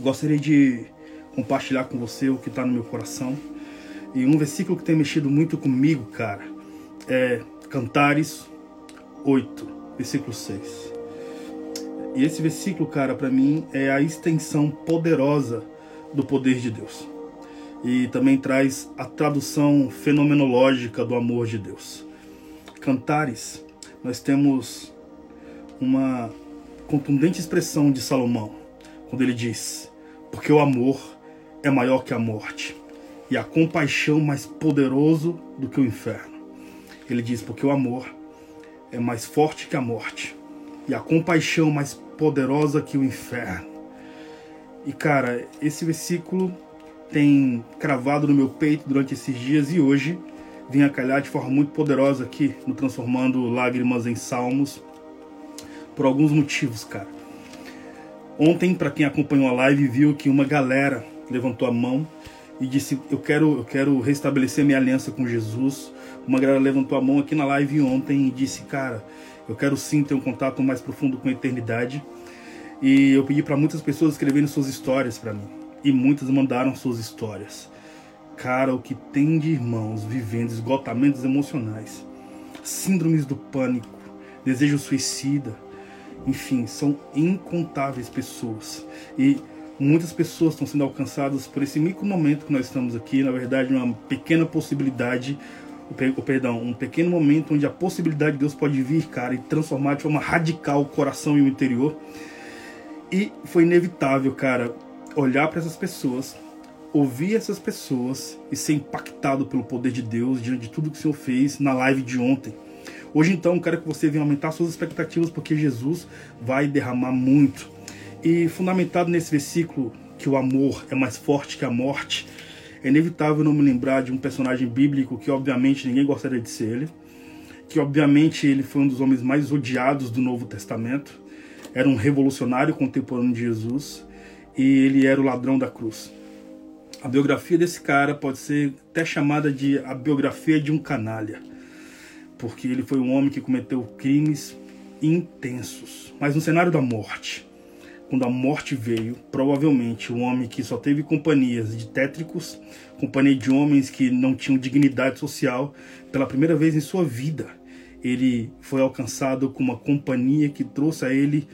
gostaria de compartilhar com você o que está no meu coração. E um versículo que tem mexido muito comigo, cara, é Cantares 8, versículo 6. E esse versículo, cara, para mim é a extensão poderosa do poder de Deus. E também traz a tradução fenomenológica do amor de Deus. Cantares, nós temos uma contundente expressão de Salomão, quando ele diz: Porque o amor é maior que a morte, e a compaixão mais poderoso do que o inferno. Ele diz: Porque o amor é mais forte que a morte, e a compaixão mais poderosa que o inferno. E cara, esse versículo tem cravado no meu peito durante esses dias e hoje vim a calhar de forma muito poderosa aqui no Transformando Lágrimas em Salmos por alguns motivos, cara. Ontem, para quem acompanhou a live, viu que uma galera levantou a mão e disse: "Eu quero, eu quero restabelecer minha aliança com Jesus". Uma galera levantou a mão aqui na live ontem e disse: "Cara, eu quero sim ter um contato mais profundo com a eternidade. E eu pedi para muitas pessoas escreverem suas histórias para mim. E muitas mandaram suas histórias. Cara, o que tem de irmãos vivendo esgotamentos emocionais, síndromes do pânico, desejo suicida, enfim, são incontáveis pessoas. E muitas pessoas estão sendo alcançadas por esse micro momento que nós estamos aqui, na verdade, uma pequena possibilidade perdão, um pequeno momento onde a possibilidade de Deus pode vir, cara, e transformar de forma radical o coração e o interior. E foi inevitável, cara, olhar para essas pessoas, ouvir essas pessoas e ser impactado pelo poder de Deus diante de tudo que o Senhor fez na live de ontem. Hoje então quero que você venha aumentar suas expectativas porque Jesus vai derramar muito. E fundamentado nesse versículo que o amor é mais forte que a morte, é inevitável não me lembrar de um personagem bíblico que, obviamente, ninguém gostaria de ser ele, que, obviamente, ele foi um dos homens mais odiados do Novo Testamento, era um revolucionário contemporâneo de Jesus e ele era o ladrão da cruz. A biografia desse cara pode ser até chamada de a biografia de um canalha, porque ele foi um homem que cometeu crimes intensos, mas no cenário da morte quando a morte veio, provavelmente um homem que só teve companhias de tétricos, companhia de homens que não tinham dignidade social, pela primeira vez em sua vida, ele foi alcançado com uma companhia que trouxe a ele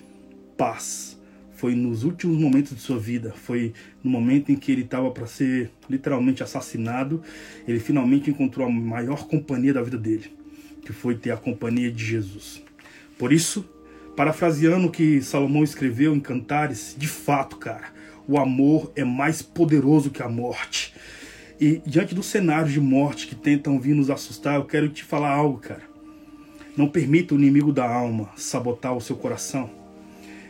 paz. Foi nos últimos momentos de sua vida, foi no momento em que ele estava para ser literalmente assassinado, ele finalmente encontrou a maior companhia da vida dele, que foi ter a companhia de Jesus. Por isso, Parafraseando o que Salomão escreveu em Cantares, de fato, cara, o amor é mais poderoso que a morte. E diante do cenário de morte que tentam vir nos assustar, eu quero te falar algo, cara. Não permita o inimigo da alma sabotar o seu coração.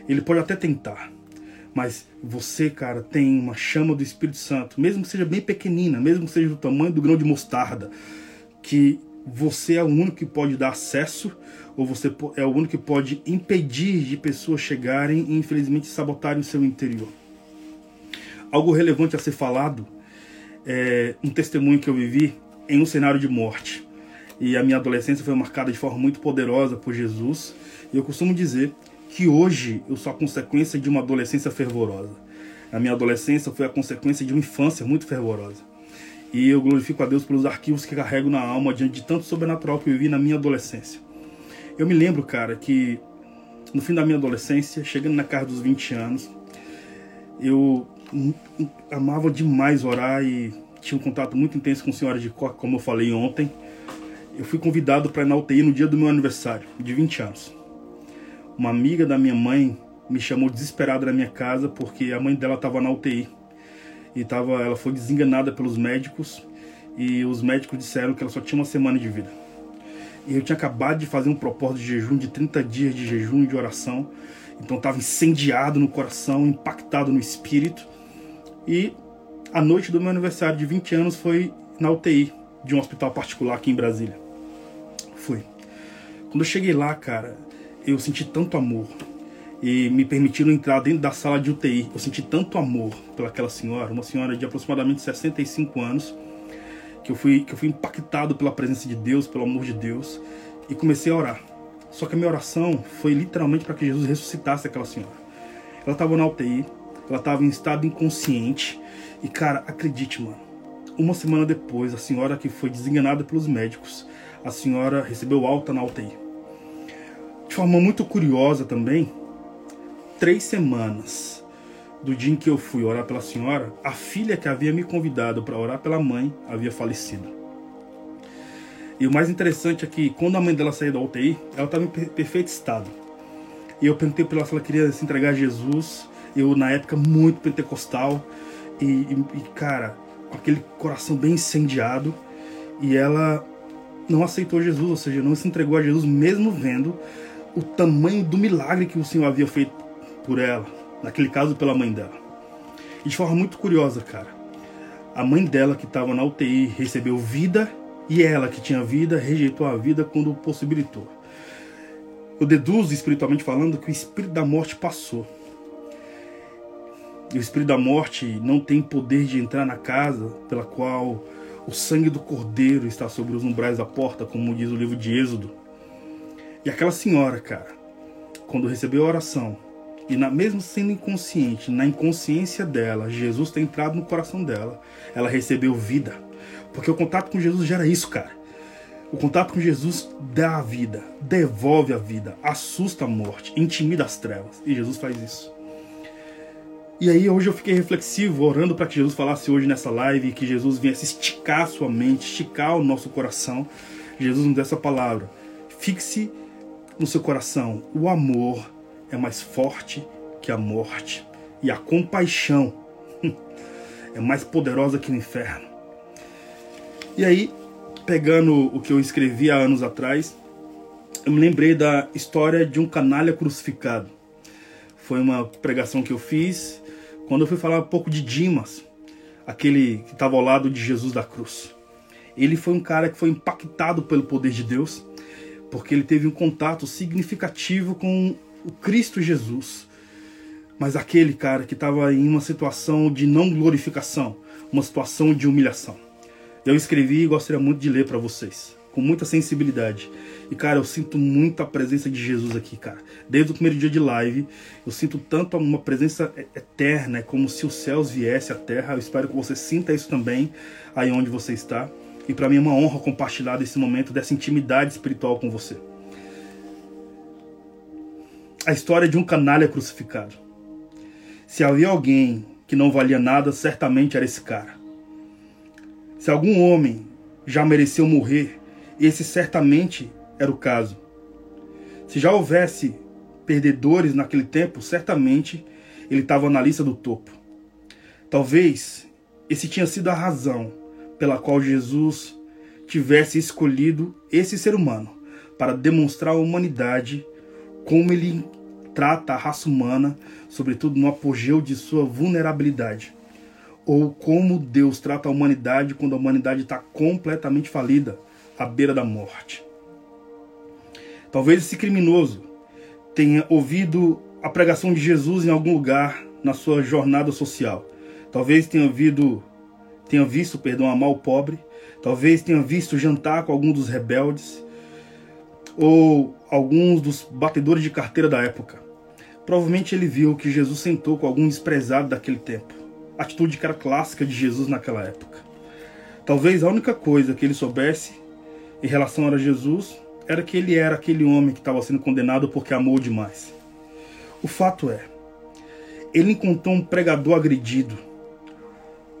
Ele pode até tentar, mas você, cara, tem uma chama do Espírito Santo, mesmo que seja bem pequenina, mesmo que seja do tamanho do grão de mostarda, que você é o único que pode dar acesso ou você é o único que pode impedir de pessoas chegarem e infelizmente sabotarem o seu interior. Algo relevante a ser falado é um testemunho que eu vivi em um cenário de morte. E a minha adolescência foi marcada de forma muito poderosa por Jesus. E eu costumo dizer que hoje eu sou a consequência de uma adolescência fervorosa. A minha adolescência foi a consequência de uma infância muito fervorosa. E eu glorifico a Deus pelos arquivos que carrego na alma diante de tanto sobrenatural que eu vivi na minha adolescência. Eu me lembro, cara, que no fim da minha adolescência, chegando na casa dos 20 anos, eu amava demais orar e tinha um contato muito intenso com a senhora de Coca, como eu falei ontem. Eu fui convidado para ir na UTI no dia do meu aniversário, de 20 anos. Uma amiga da minha mãe me chamou desesperada na minha casa porque a mãe dela estava na UTI e tava, ela foi desenganada pelos médicos e os médicos disseram que ela só tinha uma semana de vida. E eu tinha acabado de fazer um propósito de jejum de 30 dias de jejum e de oração. Então estava incendiado no coração, impactado no espírito. E a noite do meu aniversário de 20 anos foi na UTI de um hospital particular aqui em Brasília. Fui. Quando eu cheguei lá, cara, eu senti tanto amor, e me permitiram entrar dentro da sala de UTI. Eu senti tanto amor pelaquela senhora, uma senhora de aproximadamente 65 anos, que eu fui que eu fui impactado pela presença de Deus, pelo amor de Deus, e comecei a orar. Só que a minha oração foi literalmente para que Jesus ressuscitasse aquela senhora. Ela estava na UTI, ela estava em estado inconsciente. E cara, acredite, mano, uma semana depois, a senhora que foi desenganada pelos médicos, a senhora recebeu alta na UTI. De forma muito curiosa também, três semanas do dia em que eu fui orar pela senhora, a filha que havia me convidado para orar pela mãe havia falecido. E o mais interessante é que quando a mãe dela saiu da UTI, ela estava em perfeito estado. E eu perguntei para ela se ela queria se entregar a Jesus. Eu, na época, muito pentecostal. E, e, e, cara, com aquele coração bem incendiado. E ela não aceitou Jesus, ou seja, não se entregou a Jesus, mesmo vendo o tamanho do milagre que o Senhor havia feito por ela. Naquele caso, pela mãe dela. E de forma muito curiosa, cara. A mãe dela, que estava na UTI, recebeu vida. E ela, que tinha vida, rejeitou a vida quando possibilitou. Eu deduzo, espiritualmente falando, que o espírito da morte passou. E o espírito da morte não tem poder de entrar na casa pela qual o sangue do cordeiro está sobre os umbrais da porta, como diz o livro de Êxodo. E aquela senhora, cara, quando recebeu a oração, e na, mesmo sendo inconsciente, na inconsciência dela, Jesus tem entrado no coração dela, ela recebeu vida. Porque o contato com Jesus gera isso, cara. O contato com Jesus dá a vida, devolve a vida, assusta a morte, intimida as trevas. E Jesus faz isso. E aí hoje eu fiquei reflexivo, orando para que Jesus falasse hoje nessa live, que Jesus viesse esticar a sua mente, esticar o nosso coração. Jesus nos deu essa palavra. Fixe no seu coração. O amor é mais forte que a morte. E a compaixão é mais poderosa que o inferno. E aí, pegando o que eu escrevi há anos atrás, eu me lembrei da história de um canalha crucificado. Foi uma pregação que eu fiz quando eu fui falar um pouco de Dimas, aquele que estava ao lado de Jesus da cruz. Ele foi um cara que foi impactado pelo poder de Deus, porque ele teve um contato significativo com o Cristo Jesus. Mas aquele cara que estava em uma situação de não glorificação, uma situação de humilhação. Eu escrevi e gostaria muito de ler para vocês, com muita sensibilidade. E cara, eu sinto muito a presença de Jesus aqui, cara. Desde o primeiro dia de live, eu sinto tanto uma presença eterna, é como se os céus viessem à terra. Eu espero que você sinta isso também aí onde você está. E para mim é uma honra compartilhar desse momento, dessa intimidade espiritual com você. A história de um canalha crucificado. Se havia alguém que não valia nada, certamente era esse cara. Se algum homem já mereceu morrer, esse certamente era o caso. Se já houvesse perdedores naquele tempo, certamente ele estava na lista do topo. Talvez esse tinha sido a razão pela qual Jesus tivesse escolhido esse ser humano para demonstrar à humanidade como ele trata a raça humana, sobretudo no apogeu de sua vulnerabilidade ou como Deus trata a humanidade quando a humanidade está completamente falida, à beira da morte. Talvez esse criminoso tenha ouvido a pregação de Jesus em algum lugar na sua jornada social. Talvez tenha ouvido, tenha visto, perdão, amar o pobre. Talvez tenha visto jantar com algum dos rebeldes ou alguns dos batedores de carteira da época. Provavelmente ele viu que Jesus sentou com algum desprezado daquele tempo atitude que era clássica de Jesus naquela época. Talvez a única coisa que ele soubesse em relação a Jesus era que ele era aquele homem que estava sendo condenado porque amou demais. O fato é, ele encontrou um pregador agredido,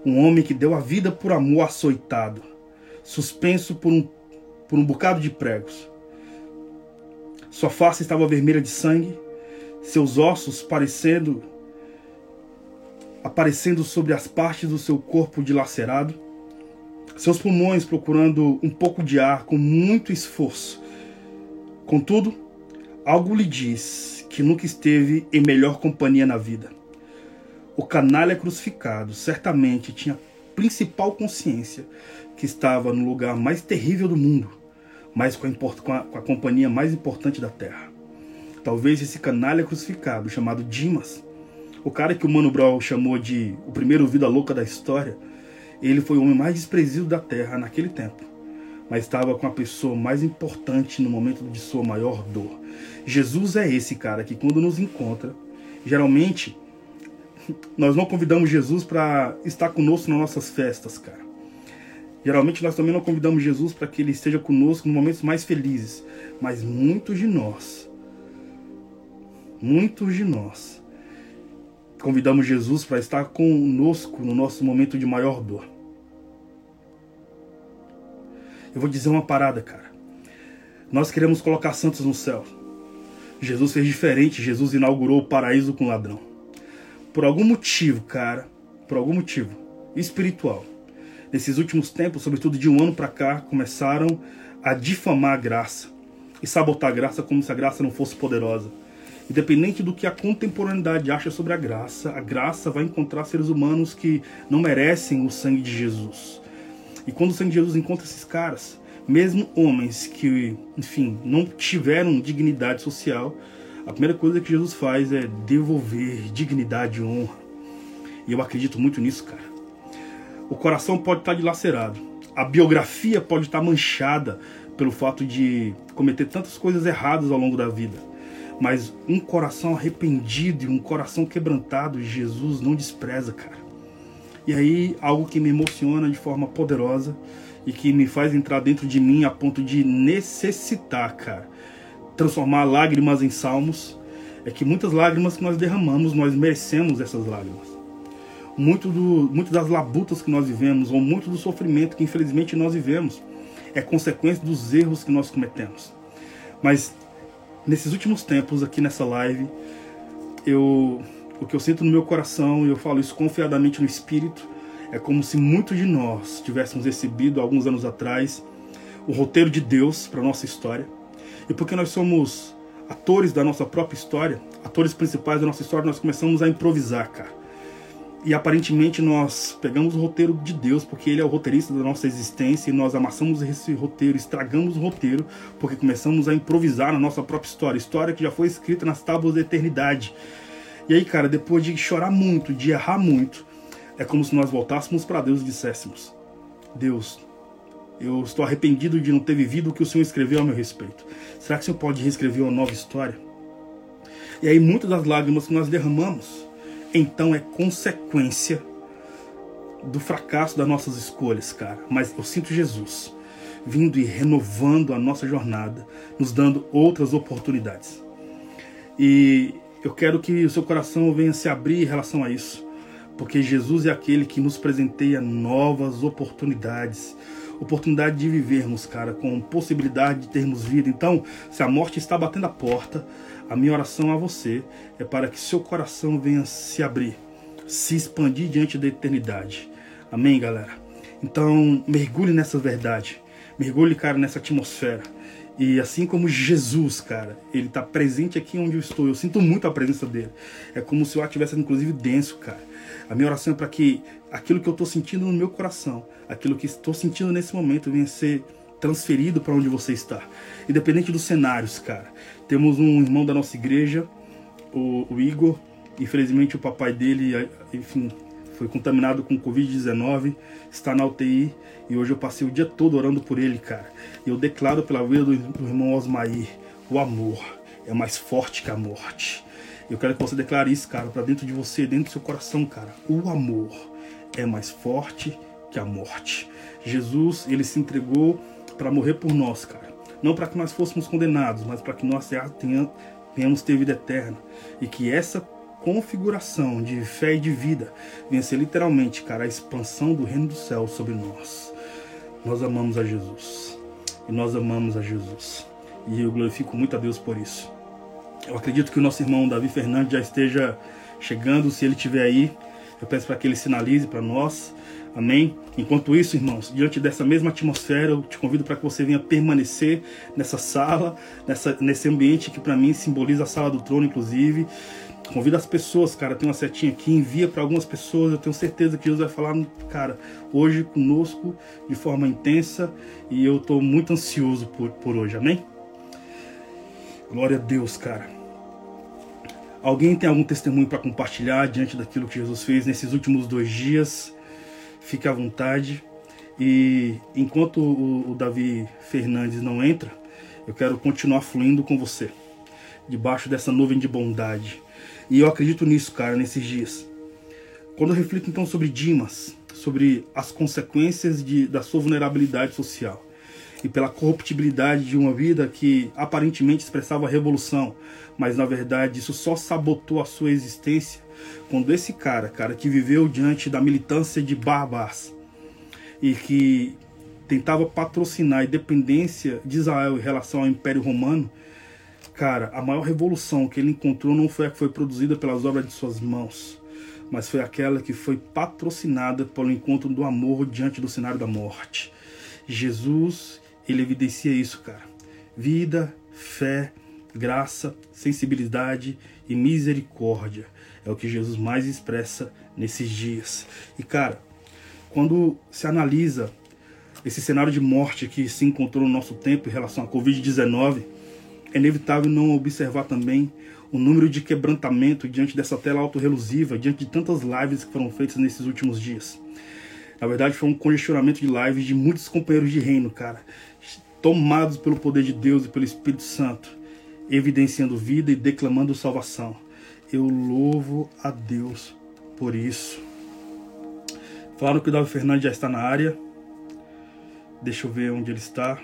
um homem que deu a vida por amor açoitado, suspenso por um, por um bocado de pregos. Sua face estava vermelha de sangue, seus ossos parecendo aparecendo sobre as partes do seu corpo dilacerado, seus pulmões procurando um pouco de ar com muito esforço. Contudo, algo lhe diz que nunca esteve em melhor companhia na vida. O canalha crucificado certamente tinha principal consciência que estava no lugar mais terrível do mundo, mas com a, com a, com a companhia mais importante da terra. Talvez esse canalha crucificado, chamado Dimas, o cara que o Mano Brown chamou de o primeiro vida louca da história, ele foi o homem mais desprezido da Terra naquele tempo, mas estava com a pessoa mais importante no momento de sua maior dor. Jesus é esse cara que quando nos encontra, geralmente nós não convidamos Jesus para estar conosco nas nossas festas, cara. Geralmente nós também não convidamos Jesus para que ele esteja conosco nos momentos mais felizes, mas muitos de nós, muitos de nós, convidamos Jesus para estar conosco no nosso momento de maior dor. Eu vou dizer uma parada, cara. Nós queremos colocar santos no céu. Jesus fez diferente, Jesus inaugurou o paraíso com ladrão. Por algum motivo, cara, por algum motivo espiritual, nesses últimos tempos, sobretudo de um ano para cá, começaram a difamar a graça e sabotar a graça como se a graça não fosse poderosa. Independente do que a contemporaneidade acha sobre a graça, a graça vai encontrar seres humanos que não merecem o sangue de Jesus. E quando o sangue de Jesus encontra esses caras, mesmo homens que, enfim, não tiveram dignidade social, a primeira coisa que Jesus faz é devolver dignidade e honra. E eu acredito muito nisso, cara. O coração pode estar dilacerado, a biografia pode estar manchada pelo fato de cometer tantas coisas erradas ao longo da vida. Mas um coração arrependido e um coração quebrantado, Jesus não despreza, cara. E aí, algo que me emociona de forma poderosa e que me faz entrar dentro de mim a ponto de necessitar, cara, transformar lágrimas em salmos, é que muitas lágrimas que nós derramamos, nós merecemos essas lágrimas. Muito, do, muito das labutas que nós vivemos, ou muito do sofrimento que infelizmente nós vivemos, é consequência dos erros que nós cometemos. Mas nesses últimos tempos, aqui nessa live, eu, o que eu sinto no meu coração, e eu falo isso confiadamente no Espírito, é como se muitos de nós tivéssemos recebido, alguns anos atrás, o roteiro de Deus para nossa história. E porque nós somos atores da nossa própria história, atores principais da nossa história, nós começamos a improvisar, cara. E aparentemente nós pegamos o roteiro de Deus, porque Ele é o roteirista da nossa existência, e nós amassamos esse roteiro, estragamos o roteiro, porque começamos a improvisar na nossa própria história, história que já foi escrita nas tábuas da eternidade. E aí, cara, depois de chorar muito, de errar muito, é como se nós voltássemos para Deus e disséssemos: Deus, eu estou arrependido de não ter vivido o que o Senhor escreveu a meu respeito. Será que o Senhor pode reescrever uma nova história? E aí, muitas das lágrimas que nós derramamos, então é consequência do fracasso das nossas escolhas, cara. Mas eu sinto Jesus vindo e renovando a nossa jornada, nos dando outras oportunidades. E eu quero que o seu coração venha se abrir em relação a isso porque Jesus é aquele que nos presenteia novas oportunidades. Oportunidade de vivermos, cara, com possibilidade de termos vida. Então, se a morte está batendo a porta, a minha oração a você é para que seu coração venha se abrir, se expandir diante da eternidade. Amém, galera? Então, mergulhe nessa verdade. Mergulhe, cara, nessa atmosfera. E assim como Jesus, cara, ele está presente aqui onde eu estou. Eu sinto muito a presença dele. É como se eu estivesse, inclusive, denso, cara. A minha oração é para que aquilo que eu estou sentindo no meu coração, aquilo que estou sentindo nesse momento, venha ser transferido para onde você está. Independente dos cenários, cara. Temos um irmão da nossa igreja, o, o Igor. Infelizmente, o papai dele, enfim, foi contaminado com Covid-19, está na UTI e hoje eu passei o dia todo orando por ele, cara. E eu declaro pela vida do, do irmão Osmair: o amor é mais forte que a morte. Eu quero que você declare isso, cara, para dentro de você, dentro do seu coração, cara. O amor é mais forte que a morte. Jesus, ele se entregou para morrer por nós, cara. Não para que nós fôssemos condenados, mas para que nós tenhamos ter vida eterna. E que essa configuração de fé e de vida venha ser literalmente, cara, a expansão do reino do céu sobre nós. Nós amamos a Jesus. E nós amamos a Jesus. E eu glorifico muito a Deus por isso. Eu acredito que o nosso irmão Davi Fernandes já esteja chegando. Se ele estiver aí, eu peço para que ele sinalize para nós. Amém? Enquanto isso, irmãos, diante dessa mesma atmosfera, eu te convido para que você venha permanecer nessa sala, nessa, nesse ambiente que para mim simboliza a sala do trono, inclusive. Convida as pessoas, cara, tem uma setinha aqui, envia para algumas pessoas. Eu tenho certeza que Deus vai falar, cara, hoje conosco de forma intensa e eu estou muito ansioso por, por hoje, amém? Glória a Deus, cara. Alguém tem algum testemunho para compartilhar diante daquilo que Jesus fez nesses últimos dois dias? Fique à vontade. E enquanto o, o Davi Fernandes não entra, eu quero continuar fluindo com você, debaixo dessa nuvem de bondade. E eu acredito nisso, cara, nesses dias. Quando eu reflito então sobre Dimas, sobre as consequências de, da sua vulnerabilidade social e pela corruptibilidade de uma vida que aparentemente expressava revolução, mas na verdade isso só sabotou a sua existência quando esse cara, cara, que viveu diante da militância de Barbas e que tentava patrocinar a independência de Israel em relação ao Império Romano, cara, a maior revolução que ele encontrou não foi a que foi produzida pelas obras de suas mãos, mas foi aquela que foi patrocinada pelo encontro do amor diante do cenário da morte. Jesus, ele evidencia isso, cara. Vida, fé, graça, sensibilidade e misericórdia. É o que Jesus mais expressa nesses dias. E cara, quando se analisa esse cenário de morte que se encontrou no nosso tempo em relação à Covid-19, é inevitável não observar também o número de quebrantamento diante dessa tela autorrelusiva, diante de tantas lives que foram feitas nesses últimos dias. Na verdade, foi um congestionamento de lives de muitos companheiros de reino, cara, tomados pelo poder de Deus e pelo Espírito Santo, evidenciando vida e declamando salvação. Eu louvo a Deus por isso. Falaram que o Davi Fernandes já está na área. Deixa eu ver onde ele está.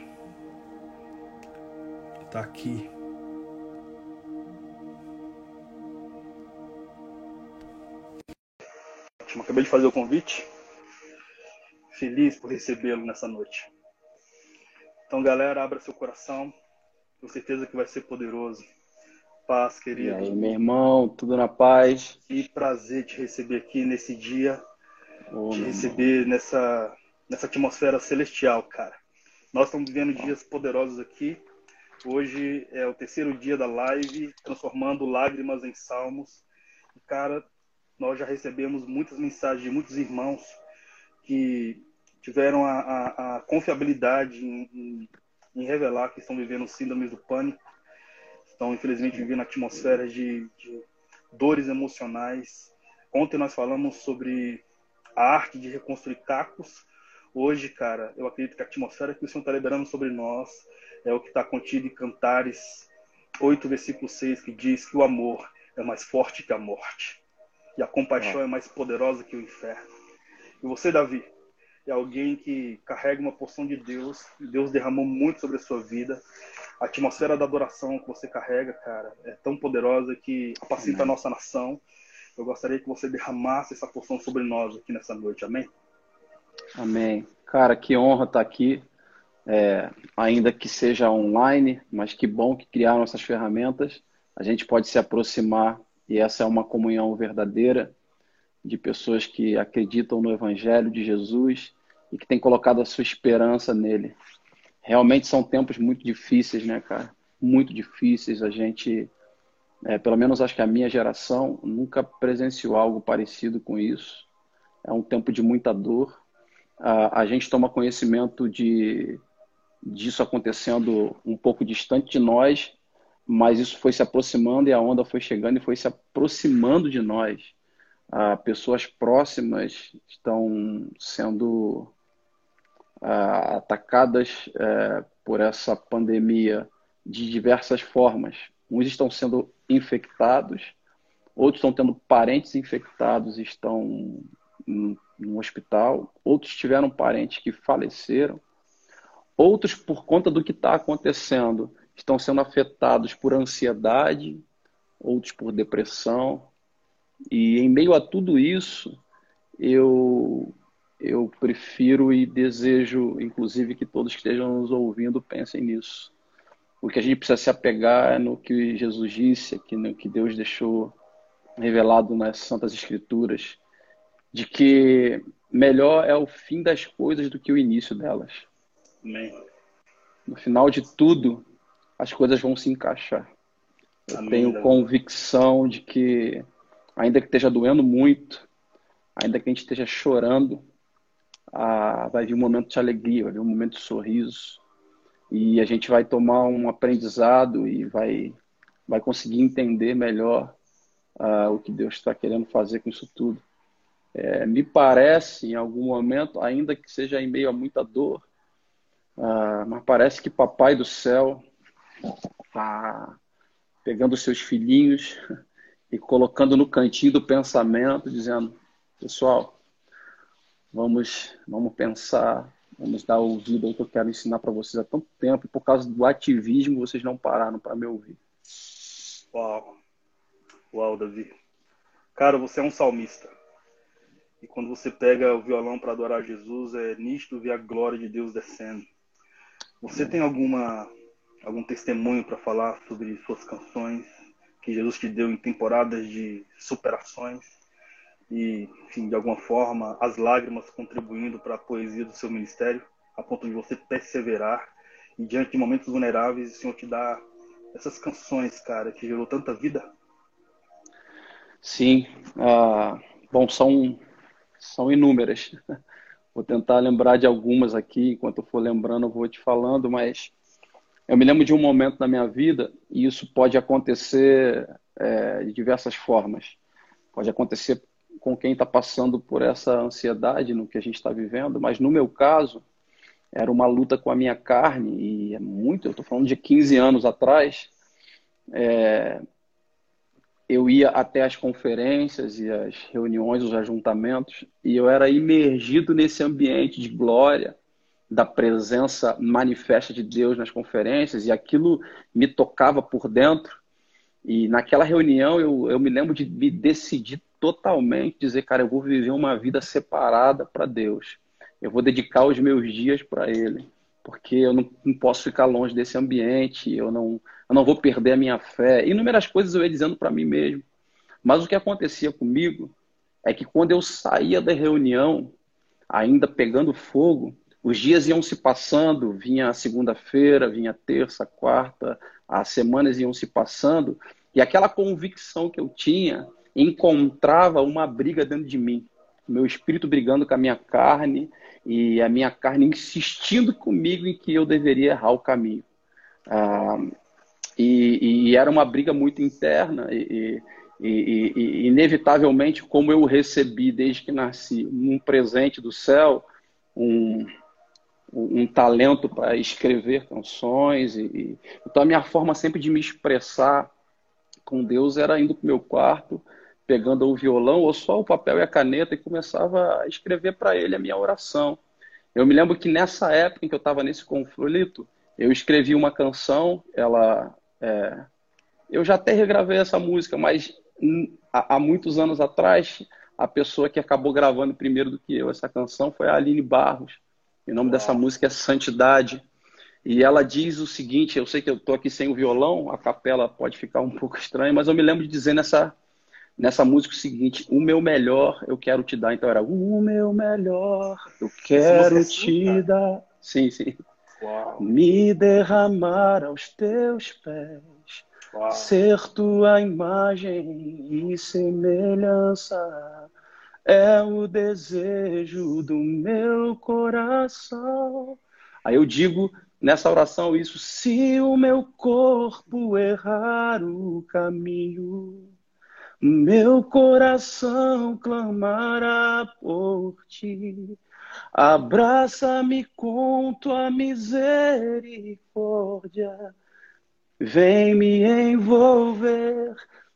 Está aqui. Acabei de fazer o convite. Feliz por recebê-lo nessa noite. Então, galera, abra seu coração. Tenho certeza que vai ser poderoso paz, querido. E aí, meu irmão, tudo na paz? Que prazer te receber aqui nesse dia, oh, te receber nessa, nessa atmosfera celestial, cara. Nós estamos vivendo dias poderosos aqui. Hoje é o terceiro dia da live, transformando lágrimas em salmos. E, cara, nós já recebemos muitas mensagens de muitos irmãos que tiveram a, a, a confiabilidade em, em, em revelar que estão vivendo síndromes do pânico estão, infelizmente, vivendo atmosferas de, de dores emocionais. Ontem nós falamos sobre a arte de reconstruir cacos. Hoje, cara, eu acredito que a atmosfera que o Senhor está liberando sobre nós é o que está contido em Cantares 8, versículo 6, que diz que o amor é mais forte que a morte e a compaixão é, é mais poderosa que o inferno. E você, Davi, é alguém que carrega uma porção de Deus, Deus derramou muito sobre a sua vida a atmosfera da adoração que você carrega, cara, é tão poderosa que apacita a nossa nação. Eu gostaria que você derramasse essa porção sobre nós aqui nessa noite. Amém? Amém. Cara, que honra estar aqui. É, ainda que seja online, mas que bom que criaram essas ferramentas. A gente pode se aproximar e essa é uma comunhão verdadeira de pessoas que acreditam no Evangelho de Jesus e que têm colocado a sua esperança nele realmente são tempos muito difíceis, né, cara? Muito difíceis. A gente, é, pelo menos acho que a minha geração, nunca presenciou algo parecido com isso. É um tempo de muita dor. A, a gente toma conhecimento de disso acontecendo um pouco distante de nós, mas isso foi se aproximando e a onda foi chegando e foi se aproximando de nós. Ah, pessoas próximas estão sendo atacadas é, por essa pandemia de diversas formas. Uns estão sendo infectados, outros estão tendo parentes infectados e estão no hospital, outros tiveram parentes que faleceram, outros, por conta do que está acontecendo, estão sendo afetados por ansiedade, outros por depressão. E em meio a tudo isso, eu eu prefiro e desejo, inclusive, que todos que estejam nos ouvindo pensem nisso. O que a gente precisa se apegar é no que Jesus disse, no que Deus deixou revelado nas Santas Escrituras, de que melhor é o fim das coisas do que o início delas. Amém. No final de tudo, as coisas vão se encaixar. Eu Amém. tenho convicção de que, ainda que esteja doendo muito, ainda que a gente esteja chorando, ah, vai vir um momento de alegria, vai vir um momento de sorriso. E a gente vai tomar um aprendizado e vai, vai conseguir entender melhor ah, o que Deus está querendo fazer com isso tudo. É, me parece, em algum momento, ainda que seja em meio a muita dor, ah, mas parece que Papai do Céu está pegando seus filhinhos e colocando no cantinho do pensamento, dizendo: Pessoal, vamos, vamos pensar, vamos dar ouvido ao que eu quero ensinar para vocês há tanto tempo e por causa do ativismo vocês não pararam para me ouvir. Uau, uau, Davi. Cara, você é um salmista. E quando você pega o violão para adorar Jesus, é nítido ver a glória de Deus descendo. Você tem alguma algum testemunho para falar sobre suas canções que Jesus te deu em temporadas de superações e, enfim, de alguma forma, as lágrimas contribuindo para a poesia do seu ministério, a ponto de você perseverar e diante de momentos vulneráveis, o Senhor te dá essas canções, cara, que gerou tanta vida? Sim, uh, bom, são são inúmeras. Vou tentar lembrar de algumas aqui, enquanto eu for lembrando, eu vou te falando, mas eu me lembro de um momento na minha vida, e isso pode acontecer é, de diversas formas. Pode acontecer com quem está passando por essa ansiedade no que a gente está vivendo, mas no meu caso, era uma luta com a minha carne, e é muito, eu estou falando de 15 anos atrás, é, eu ia até as conferências e as reuniões, os ajuntamentos, e eu era imergido nesse ambiente de glória, da presença manifesta de Deus nas conferências, e aquilo me tocava por dentro. E naquela reunião eu, eu me lembro de me decidir totalmente, dizer, cara, eu vou viver uma vida separada para Deus. Eu vou dedicar os meus dias para Ele, porque eu não, não posso ficar longe desse ambiente, eu não, eu não vou perder a minha fé. Inúmeras coisas eu ia dizendo para mim mesmo. Mas o que acontecia comigo é que quando eu saía da reunião, ainda pegando fogo, os dias iam se passando, vinha segunda-feira, vinha terça, quarta, as semanas iam se passando, e aquela convicção que eu tinha encontrava uma briga dentro de mim. Meu espírito brigando com a minha carne e a minha carne insistindo comigo em que eu deveria errar o caminho. Ah, e, e, era uma briga muito interna e, e, e, inevitavelmente como eu recebi desde que nasci um presente do céu um, um talento para escrever canções então a minha forma sempre de me expressar com Deus era indo para o meu quarto pegando o violão ou só o papel e a caneta e começava a escrever para ele a minha oração eu me lembro que nessa época em que eu estava nesse conflito eu escrevi uma canção ela é, eu já até regravei essa música, mas há, muitos anos atrás, a pessoa que acabou gravando primeiro do que eu essa canção foi a Aline Barros. o nome dessa música é Santidade. E ela diz o seguinte: eu sei que eu estou aqui sem o violão, a capela pode ficar um pouco estranha, mas eu me lembro de dizer nessa, nessa música o seguinte: o meu melhor eu quero te dar. Então era o meu melhor eu quero te dar. Sim, sim. Uau. Me derramar aos teus pés, Uau. ser tua imagem e semelhança, é o desejo do meu coração. Aí eu digo nessa oração isso: se o meu corpo errar o caminho, meu coração clamará por ti. Abraça-me com tua misericórdia, vem me envolver,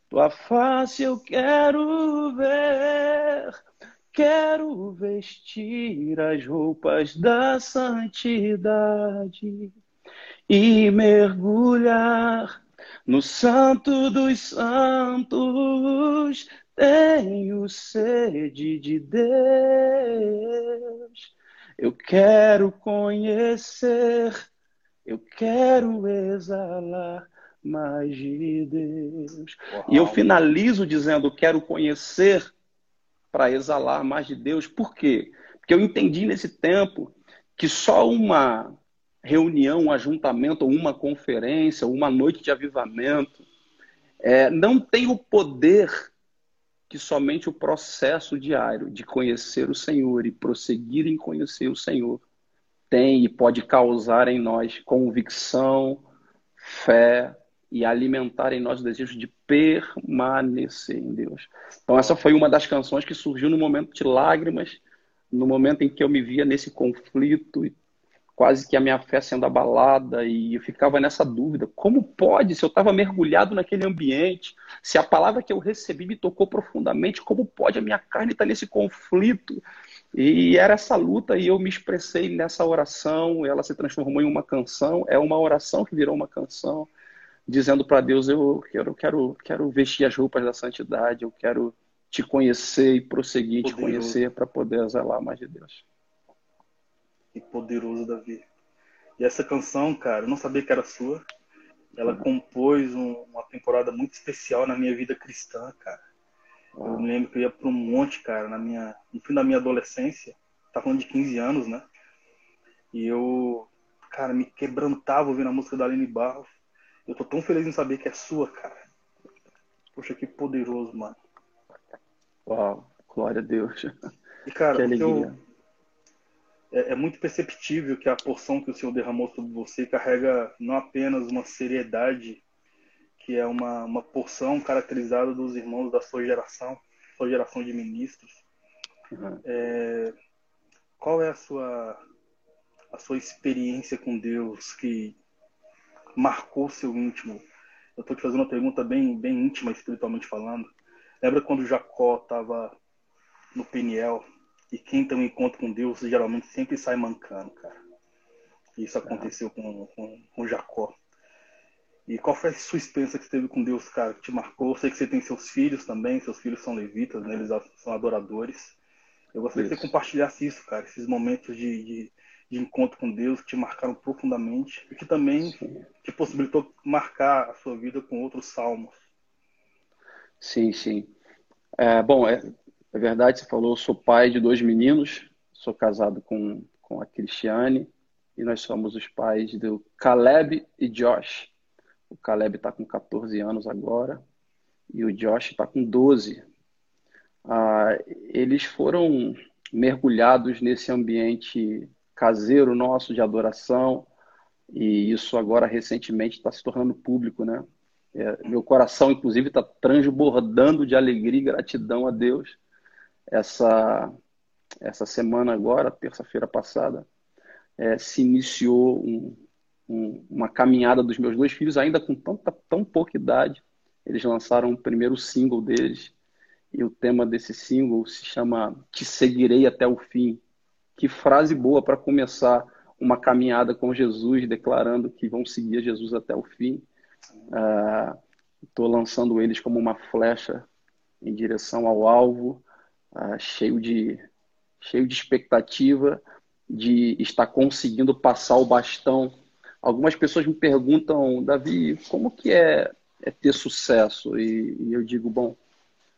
tua face eu quero ver. Quero vestir as roupas da santidade e mergulhar no Santo dos Santos tenho sede de Deus. Eu quero conhecer, eu quero exalar mais de Deus. Uau. E eu finalizo dizendo: quero conhecer para exalar mais de Deus. Por quê? Porque eu entendi nesse tempo que só uma reunião, um ajuntamento, uma conferência, uma noite de avivamento, é, não tem o poder que somente o processo diário de conhecer o Senhor e prosseguir em conhecer o Senhor tem e pode causar em nós convicção, fé e alimentar em nós o desejo de permanecer em Deus. Então, essa foi uma das canções que surgiu no momento de lágrimas, no momento em que eu me via nesse conflito quase que a minha fé sendo abalada e eu ficava nessa dúvida. Como pode, se eu estava mergulhado naquele ambiente, se a palavra que eu recebi me tocou profundamente, como pode a minha carne estar nesse conflito? E era essa luta e eu me expressei nessa oração, ela se transformou em uma canção, é uma oração que virou uma canção, dizendo para Deus, eu quero, quero, quero vestir as roupas da santidade, eu quero te conhecer e prosseguir Poderoso. te conhecer para poder zelar mais de Deus e poderoso, Davi. E essa canção, cara, eu não sabia que era sua. Ela compôs um, uma temporada muito especial na minha vida cristã, cara. Eu me lembro que eu ia para um monte, cara, na minha, no fim da minha adolescência. Tá falando de 15 anos, né? E eu, cara, me quebrantava ouvindo a música da Aline Barros. Eu tô tão feliz em saber que é sua, cara. Poxa, que poderoso, mano. Uau, glória a Deus. E, cara, que alegria. Eu, é, é, muito perceptível que a porção que o Senhor derramou sobre você carrega não apenas uma seriedade, que é uma, uma porção caracterizada dos irmãos da sua geração, sua geração de ministros. Uhum. É, qual é a sua, a sua experiência com Deus que marcou seu íntimo? Eu estou te fazendo uma pergunta bem, bem íntima, espiritualmente falando. Lembra quando Jacó estava no Peniel e quem tem um encontro com Deus geralmente sempre sai mancando, cara. Isso aconteceu com, com, com Jacó. E qual foi a sua experiência que você teve com Deus, cara, que te marcou? Eu sei que você tem seus filhos também, seus filhos são levitas, né? eles são adoradores. Eu gostaria isso. que você compartilhasse isso, cara, esses momentos de, de, de, encontro com Deus que te marcaram profundamente e que também sim. te possibilitou marcar a sua vida com outros salmos. Sim, sim. É, bom, é, é verdade, você falou, eu sou pai de dois meninos, sou casado com, com a Cristiane, e nós somos os pais do Caleb e Josh. O Caleb está com 14 anos agora, e o Josh está com 12. Ah, eles foram mergulhados nesse ambiente caseiro nosso de adoração, e isso agora recentemente está se tornando público, né? É, meu coração, inclusive, está transbordando de alegria e gratidão a Deus essa, essa semana agora, terça-feira passada, é, se iniciou um, um, uma caminhada dos meus dois filhos, ainda com tanta, tão pouca idade. Eles lançaram o primeiro single deles, e o tema desse single se chama Te Seguirei Até o Fim. Que frase boa para começar uma caminhada com Jesus, declarando que vão seguir Jesus até o fim. Estou uh, lançando eles como uma flecha em direção ao alvo, ah, cheio, de, cheio de expectativa de estar conseguindo passar o bastão. Algumas pessoas me perguntam, Davi, como que é, é ter sucesso? E, e eu digo, bom,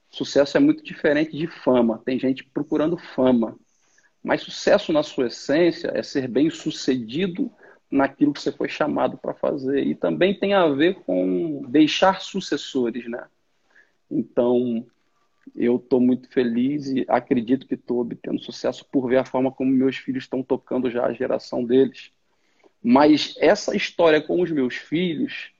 sucesso é muito diferente de fama. Tem gente procurando fama. Mas sucesso, na sua essência, é ser bem sucedido naquilo que você foi chamado para fazer. E também tem a ver com deixar sucessores, né? Então, eu estou muito feliz e acredito que estou obtendo sucesso por ver a forma como meus filhos estão tocando já a geração deles. Mas essa história com os meus filhos,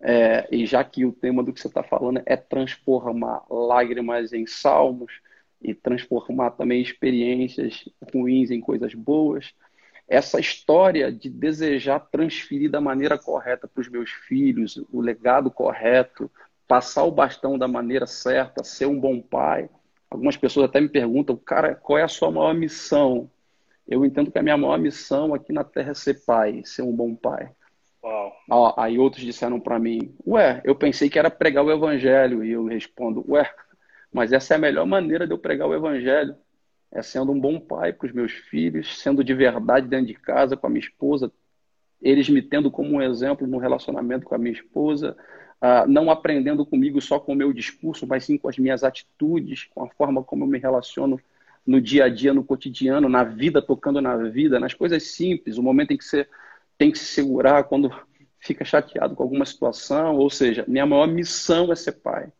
é, e já que o tema do que você está falando é transformar lágrimas em salmos e transformar também experiências ruins em coisas boas, essa história de desejar transferir da maneira correta para os meus filhos o legado correto, passar o bastão da maneira certa, ser um bom pai. Algumas pessoas até me perguntam, cara, qual é a sua maior missão? Eu entendo que a minha maior missão aqui na Terra é ser pai, ser um bom pai. Uau. aí outros disseram para mim, ué, eu pensei que era pregar o evangelho. E eu respondo, ué, mas essa é a melhor maneira de eu pregar o evangelho. É sendo um bom pai para os meus filhos, sendo de verdade dentro de casa com a minha esposa, eles me tendo como um exemplo no relacionamento com a minha esposa, uh, não aprendendo comigo só com o meu discurso, mas sim com as minhas atitudes, com a forma como eu me relaciono no dia a dia, no cotidiano, na vida, tocando na vida, nas coisas simples, o momento em que você tem que se segurar quando fica chateado com alguma situação, ou seja, minha maior missão é ser pai.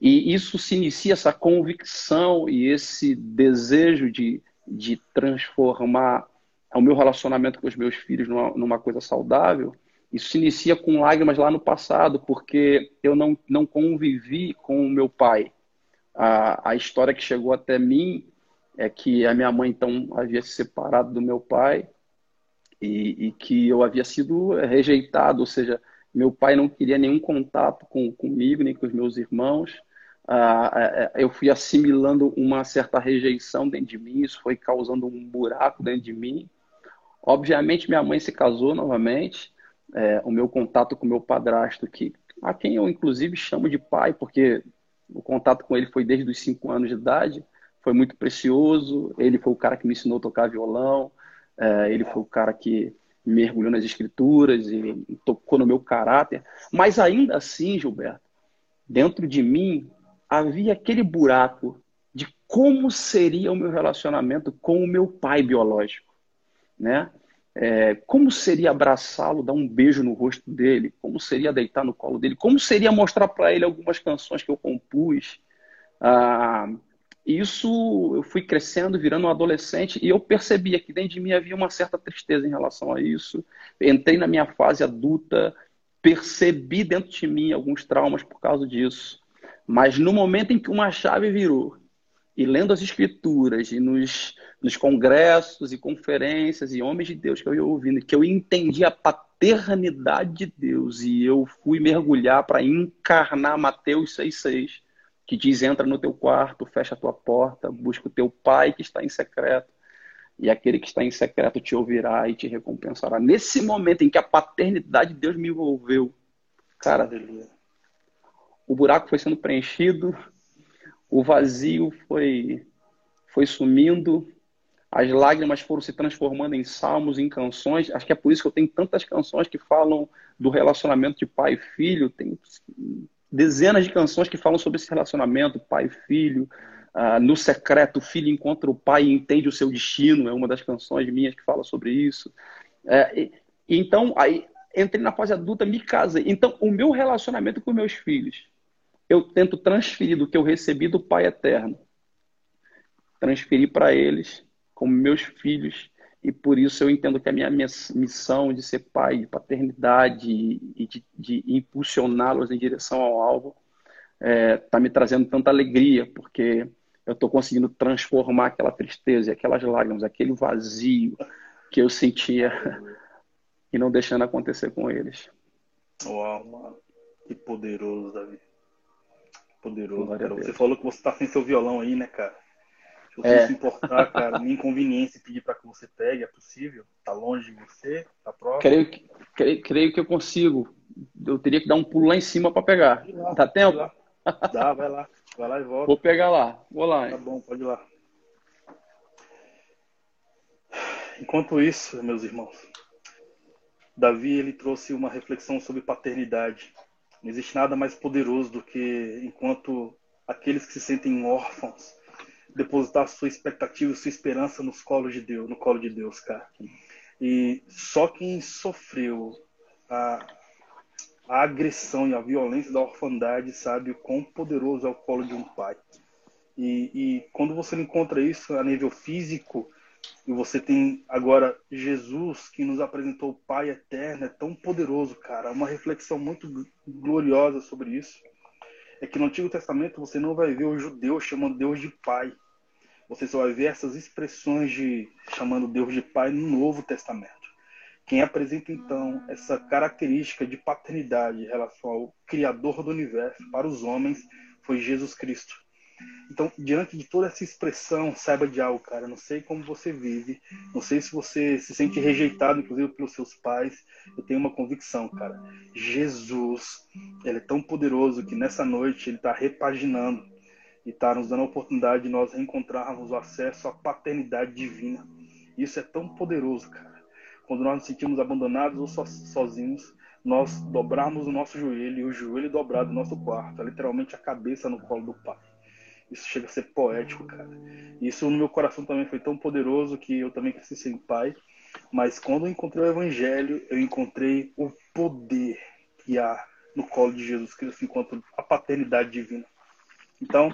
E isso se inicia, essa convicção e esse desejo de, de transformar o meu relacionamento com os meus filhos numa, numa coisa saudável, isso se inicia com lágrimas lá no passado, porque eu não, não convivi com o meu pai. A, a história que chegou até mim é que a minha mãe, então, havia se separado do meu pai e, e, que eu havia sido rejeitado, ou seja, meu pai não queria nenhum contato com, comigo, nem com os meus irmãos. Ah, é, é, eu fui assimilando uma certa rejeição dentro de mim, isso foi causando um buraco dentro de mim. Obviamente, minha mãe se casou novamente. É, o meu contato com meu padrasto, que a quem eu inclusive chamo de pai, porque o contato com ele foi desde os cinco anos de idade, foi muito precioso. Ele foi o cara que me ensinou a tocar violão, é, ele foi o cara que mergulhou nas escrituras e tocou no meu caráter. Mas ainda assim, Gilberto, dentro de mim havia aquele buraco de como seria o meu relacionamento com o meu pai biológico, né? É, como seria abraçá-lo, dar um beijo no rosto dele? Como seria deitar no colo dele? Como seria mostrar para ele algumas canções que eu compus? Ah, isso eu fui crescendo, virando um adolescente, e eu percebia que dentro de mim havia uma certa tristeza em relação a isso. Entrei na minha fase adulta, percebi dentro de mim alguns traumas por causa disso. Mas no momento em que uma chave virou, e lendo as escrituras, e nos, nos congressos e conferências e homens de Deus que eu ia ouvindo, que eu entendi a paternidade de Deus, e eu fui mergulhar para encarnar Mateus 6,6 que diz: entra no teu quarto, fecha a tua porta, busca o teu pai que está em secreto, e aquele que está em secreto te ouvirá e te recompensará. Nesse momento em que a paternidade de Deus me envolveu, cara, o buraco foi sendo preenchido, o vazio foi, foi sumindo, as lágrimas foram se transformando em salmos, em canções. Acho que é por isso que eu tenho tantas canções que falam do relacionamento de pai e filho. Tem dezenas de canções que falam sobre esse relacionamento, pai e filho. Uh, no secreto, o filho encontra o pai e entende o seu destino, é uma das canções minhas que fala sobre isso. É, e, então, aí entrei na fase adulta, me casei. Então, o meu relacionamento com meus filhos, eu tento transferir do que eu recebi do Pai Eterno, transferir para eles como meus filhos e por isso eu entendo que a minha missão de ser pai, de paternidade e de, de impulsioná-los em direção ao alvo está é, tá me trazendo tanta alegria, porque eu estou conseguindo transformar aquela tristeza, aquelas lágrimas, aquele vazio que eu sentia e não deixando acontecer com eles. Uau, mano. Que poderoso, Davi. Poderoso, cara. Você falou que você está sem seu violão aí, né, cara? Se você é. se importar, cara, minha inconveniência pedir para que você pegue, é possível? Tá longe de você? Tá próximo? Creio que, creio, creio que eu consigo. Eu teria que dar um pulo lá em cima para pegar. Lá, Dá tempo? Dá, vai lá. Vai lá e volta. Vou pegar lá. Vou lá. Tá bom, pode ir lá. Enquanto isso, meus irmãos, Davi ele trouxe uma reflexão sobre paternidade. Não existe nada mais poderoso do que enquanto aqueles que se sentem órfãos depositar sua expectativa, sua esperança nos colos de Deus, no colo de Deus, cara. E só quem sofreu a, a agressão e a violência da orfandade sabe o quão poderoso é o colo de um pai. E, e quando você encontra isso a nível físico, e você tem agora Jesus que nos apresentou o Pai eterno, é tão poderoso, cara. Uma reflexão muito gloriosa sobre isso. É que no Antigo Testamento você não vai ver o judeu chamando Deus de Pai você só vai ver essas expressões de chamando Deus de Pai no Novo Testamento. Quem apresenta então essa característica de paternidade em relação ao Criador do universo para os homens foi Jesus Cristo. Então, diante de toda essa expressão, saiba de algo, cara. Não sei como você vive, não sei se você se sente rejeitado, inclusive pelos seus pais. Eu tenho uma convicção, cara. Jesus, ele é tão poderoso que nessa noite ele está repaginando e está nos dando a oportunidade de nós reencontrarmos o acesso à paternidade divina. Isso é tão poderoso, cara. Quando nós nos sentimos abandonados ou so, sozinhos, nós dobrarmos o nosso joelho e o joelho dobrado no nosso quarto, é literalmente a cabeça no colo do Pai. Isso chega a ser poético, cara. Isso no meu coração também foi tão poderoso que eu também quis ser pai. Mas quando eu encontrei o Evangelho, eu encontrei o poder que há no colo de Jesus Cristo enquanto a paternidade divina. Então,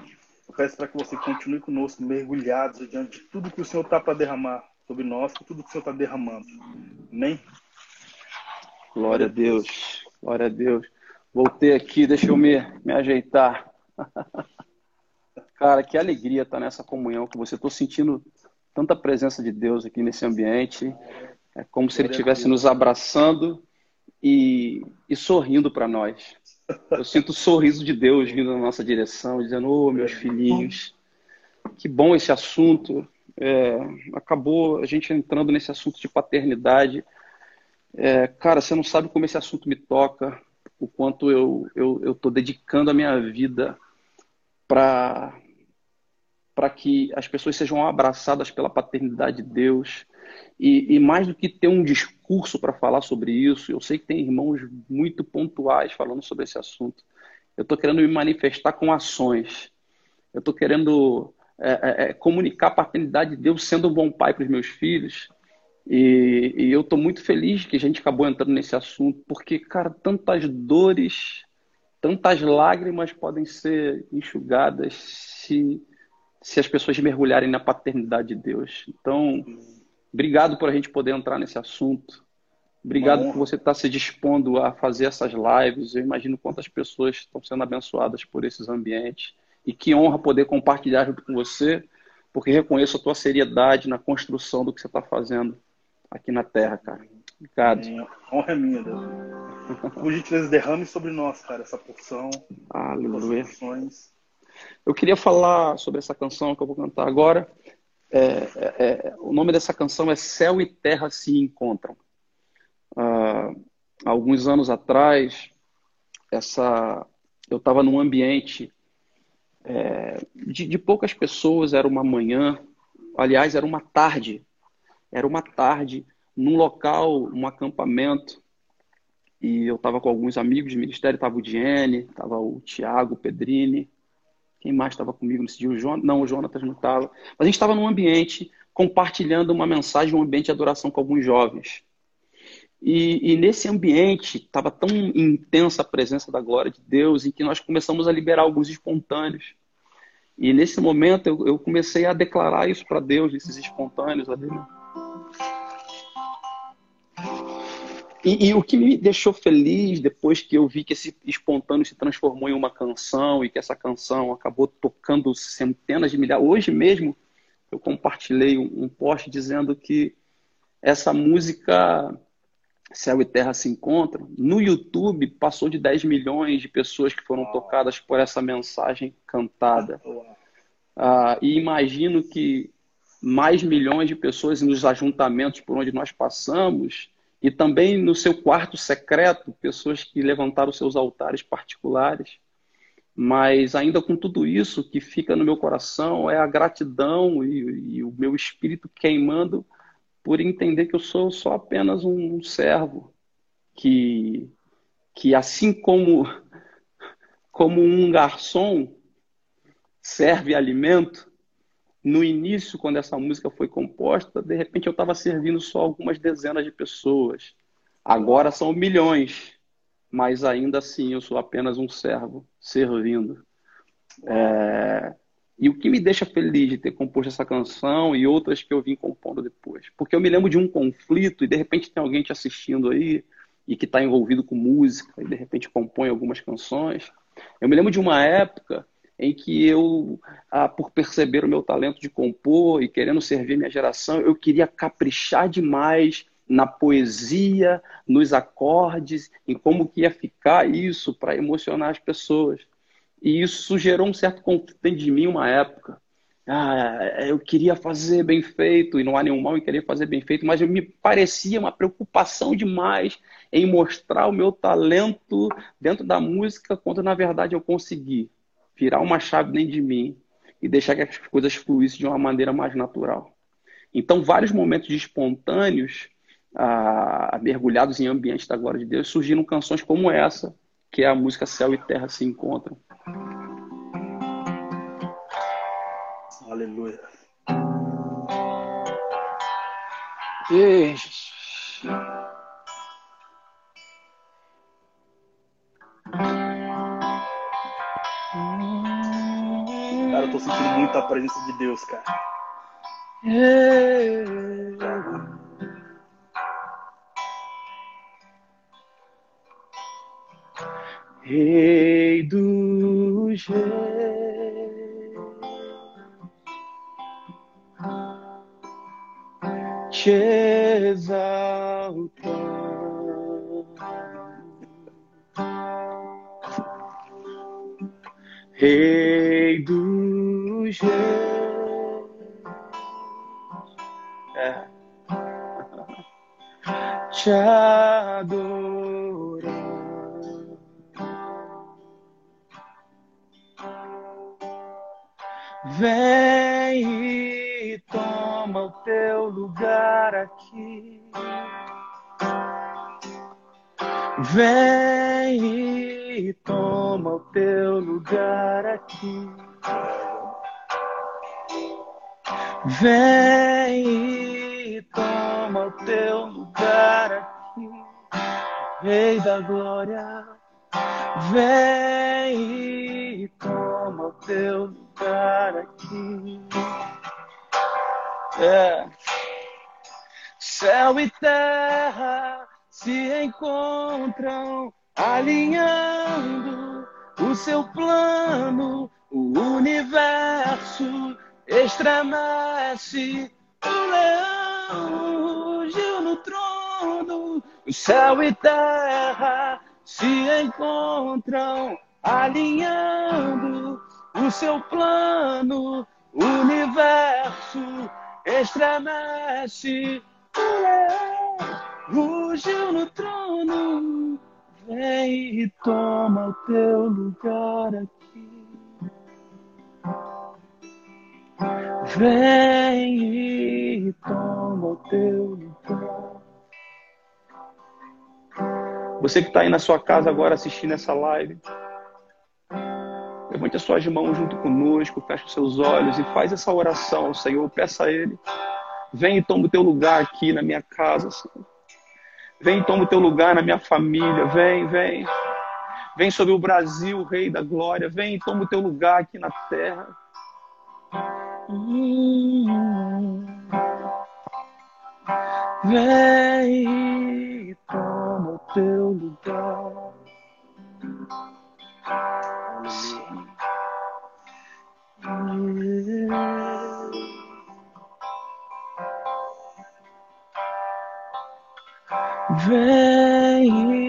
eu peço para que você continue conosco, mergulhados diante de tudo que o Senhor está para derramar sobre nós, tudo que o Senhor está derramando. Amém? Glória a Deus, glória a Deus. Voltei aqui, deixa eu me, me ajeitar. Cara, que alegria estar nessa comunhão com você. Estou sentindo tanta presença de Deus aqui nesse ambiente. É como se ele estivesse nos abraçando e, e sorrindo para nós. Eu sinto o sorriso de Deus vindo na nossa direção, dizendo: Ô, oh, meus filhinhos, que bom esse assunto. É, acabou a gente entrando nesse assunto de paternidade. É, cara, você não sabe como esse assunto me toca, o quanto eu estou dedicando a minha vida para para que as pessoas sejam abraçadas pela paternidade de Deus. E, e mais do que ter um discurso para falar sobre isso, eu sei que tem irmãos muito pontuais falando sobre esse assunto. Eu estou querendo me manifestar com ações. Eu estou querendo é, é, é, comunicar a paternidade de Deus sendo um bom pai para os meus filhos. E, e eu estou muito feliz que a gente acabou entrando nesse assunto, porque, cara, tantas dores, tantas lágrimas podem ser enxugadas se se as pessoas mergulharem na paternidade de Deus. Então, obrigado por a gente poder entrar nesse assunto. Obrigado por você estar se dispondo a fazer essas lives. Eu imagino quantas pessoas estão sendo abençoadas por esses ambientes. E que honra poder compartilhar junto com você, porque reconheço a tua seriedade na construção do que você está fazendo aqui na Terra, cara. Obrigado. É, honra é minha, Deus. Por gentileza, derrame sobre nós, cara, essa porção. Aleluia. Eu queria falar sobre essa canção que eu vou cantar agora. É, é, é, o nome dessa canção é Céu e Terra se Encontram. Ah, alguns anos atrás, essa, eu estava num ambiente é, de, de poucas pessoas, era uma manhã, aliás, era uma tarde. Era uma tarde, num local, um acampamento, e eu estava com alguns amigos de ministério, estava o Diene, estava o Tiago Pedrini, quem mais estava comigo nesse dia? O? Não, o Jonatas não estava. Mas a gente estava num ambiente compartilhando uma mensagem, um ambiente de adoração com alguns jovens. E, e nesse ambiente estava tão intensa a presença da glória de Deus em que nós começamos a liberar alguns espontâneos. E nesse momento eu, eu comecei a declarar isso para Deus, esses espontâneos ali. Né? E, e, o que me deixou feliz depois que eu vi que esse espontâneo se transformou em uma canção e que essa canção acabou tocando centenas de milhares. Hoje mesmo eu compartilhei um, um post dizendo que essa música Céu e Terra se encontram. No YouTube passou de 10 milhões de pessoas que foram tocadas por essa mensagem cantada. Ah, e imagino que mais milhões de pessoas nos ajuntamentos por onde nós passamos e também no seu quarto secreto, pessoas que levantaram seus altares particulares. Mas ainda com tudo isso, que fica no meu coração é a gratidão e, e o meu espírito queimando por entender que eu sou só apenas um servo que, que assim como, como um garçom serve alimento, no início, quando essa música foi composta, de repente eu estava servindo só algumas dezenas de pessoas. Agora são milhões, mas ainda assim eu sou apenas um servo servindo. É... E o que me deixa feliz de ter composto essa canção e outras que eu vim compondo depois. Porque eu me lembro de um conflito e de repente tem alguém te assistindo aí e que está envolvido com música e de repente compõe algumas canções. Eu me lembro de uma época em que eu, ah, por perceber o meu talento de compor e querendo servir minha geração, eu queria caprichar demais na poesia, nos acordes, em como que ia ficar isso para emocionar as pessoas. E isso gerou um certo conflito dentro de mim uma época. Ah, eu queria fazer bem feito, e não há nenhum mal em querer fazer bem feito, mas me parecia uma preocupação demais em mostrar o meu talento dentro da música, quando na verdade eu consegui virar uma chave dentro de mim e deixar que as coisas fluíssem de uma maneira mais natural. Então, vários momentos de espontâneos, ah, mergulhados em ambientes da glória de Deus, surgiram canções como essa, que é a música Céu e Terra se encontram. Aleluia. Ei, eu tô sentindo muita presença de Deus, cara. Rei do te exaltar. Rei dos reis. É. Te adorar. Vem e toma o teu lugar aqui. Vem e toma o teu lugar aqui. Vem e toma o teu lugar aqui. Rei da glória, vem e toma o teu lugar aqui. É. Céu e terra se encontram alinhando o seu plano, o universo estremece, o leão rugiu no trono, o céu e terra se encontram alinhando o seu plano, o universo estremece, o leão rugiu no trono, vem e toma o teu lugar aqui. Vem e toma o teu lugar. Você que está aí na sua casa agora assistindo essa live, levante as suas mãos junto conosco, feche os seus olhos e faz essa oração ao Senhor. Peça a Ele. Vem e toma o teu lugar aqui na minha casa, Senhor. Vem e toma o teu lugar na minha família. Vem, vem. Vem sobre o Brasil, Rei da Glória. Vem e toma o teu lugar aqui na terra. Vem toma o teu lugar. Vem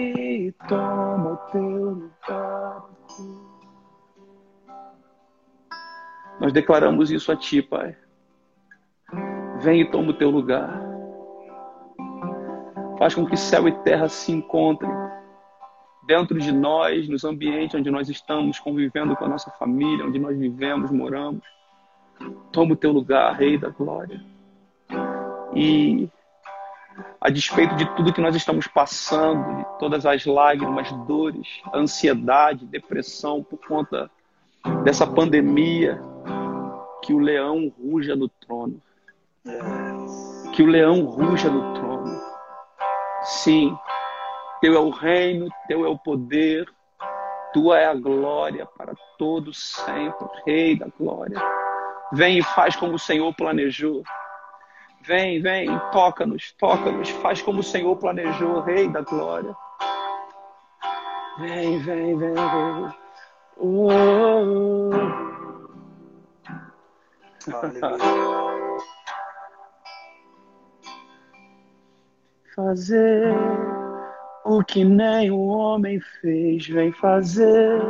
Nós declaramos isso a Ti, Pai. Vem e toma o teu lugar. Faz com que céu e terra se encontrem dentro de nós, nos ambientes onde nós estamos convivendo com a nossa família, onde nós vivemos, moramos. Toma o teu lugar, Rei da Glória. E a despeito de tudo que nós estamos passando, de todas as lágrimas, dores, ansiedade, depressão por conta dessa pandemia, que o leão ruja no trono. Que o leão ruja no trono. Sim, teu é o reino, teu é o poder, tua é a glória para todos sempre, Rei da glória. Vem e faz como o Senhor planejou. Vem, vem, toca-nos, toca-nos, faz como o Senhor planejou, Rei da glória. Vem, vem, vem, vem. Oh, oh, Fazer o que nem o homem fez, vem fazer.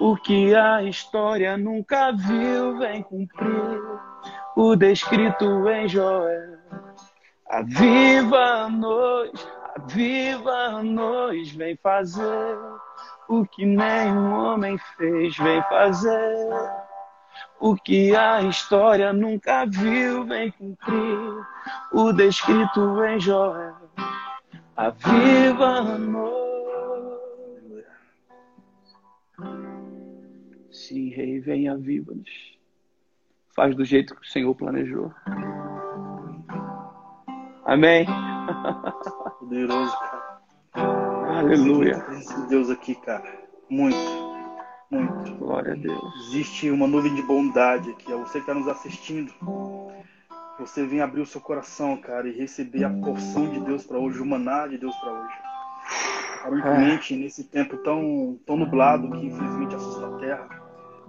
O que a história nunca viu, vem cumprir o descrito em Joel. Aviva-nos, aviva-nos, vem fazer o que nenhum homem fez, vem fazer. O que a história nunca viu, vem cumprir o descrito em Joel. Aviva-nos. Sim, Rei, vem, aviva-nos. Faz do jeito que o Senhor planejou. Amém. Poderoso, cara. Aleluia. Esse Deus aqui, cara. Muito. Muito. Glória a Deus. Existe uma nuvem de bondade aqui. É você que está nos assistindo. Você vem abrir o seu coração, cara, e receber a porção de Deus para hoje, o maná de Deus para hoje. Aparentemente, nesse tempo tão, tão nublado que infelizmente assusta a terra,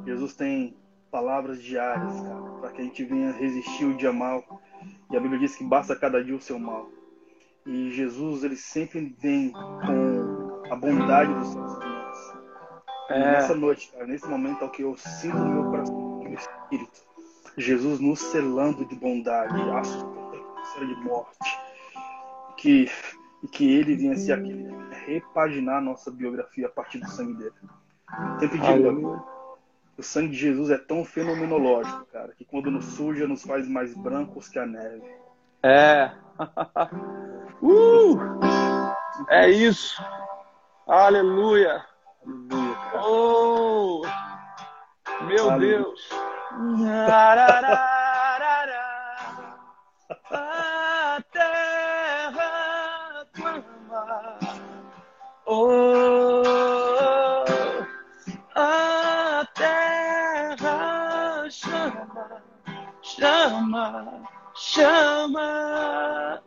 Jesus tem palavras diárias, cara, para que a gente venha resistir o dia mal E a Bíblia diz que basta cada dia o seu mal. E Jesus, ele sempre vem com a bondade dos seus. É. nessa noite, cara, nesse momento, é o que eu sinto no meu coração, no meu espírito. Jesus nos selando de bondade, assustando de morte. Que, e que ele venha ser aquele repaginar a nossa biografia a partir do sangue dele. Sempre digo, o sangue de Jesus é tão fenomenológico, cara, que quando nos suja, nos faz mais brancos que a neve. É. uh! É isso. Aleluia. Aleluia. Oh! Meu. Deus. A terra clama. Oh! A terra chama, chama chama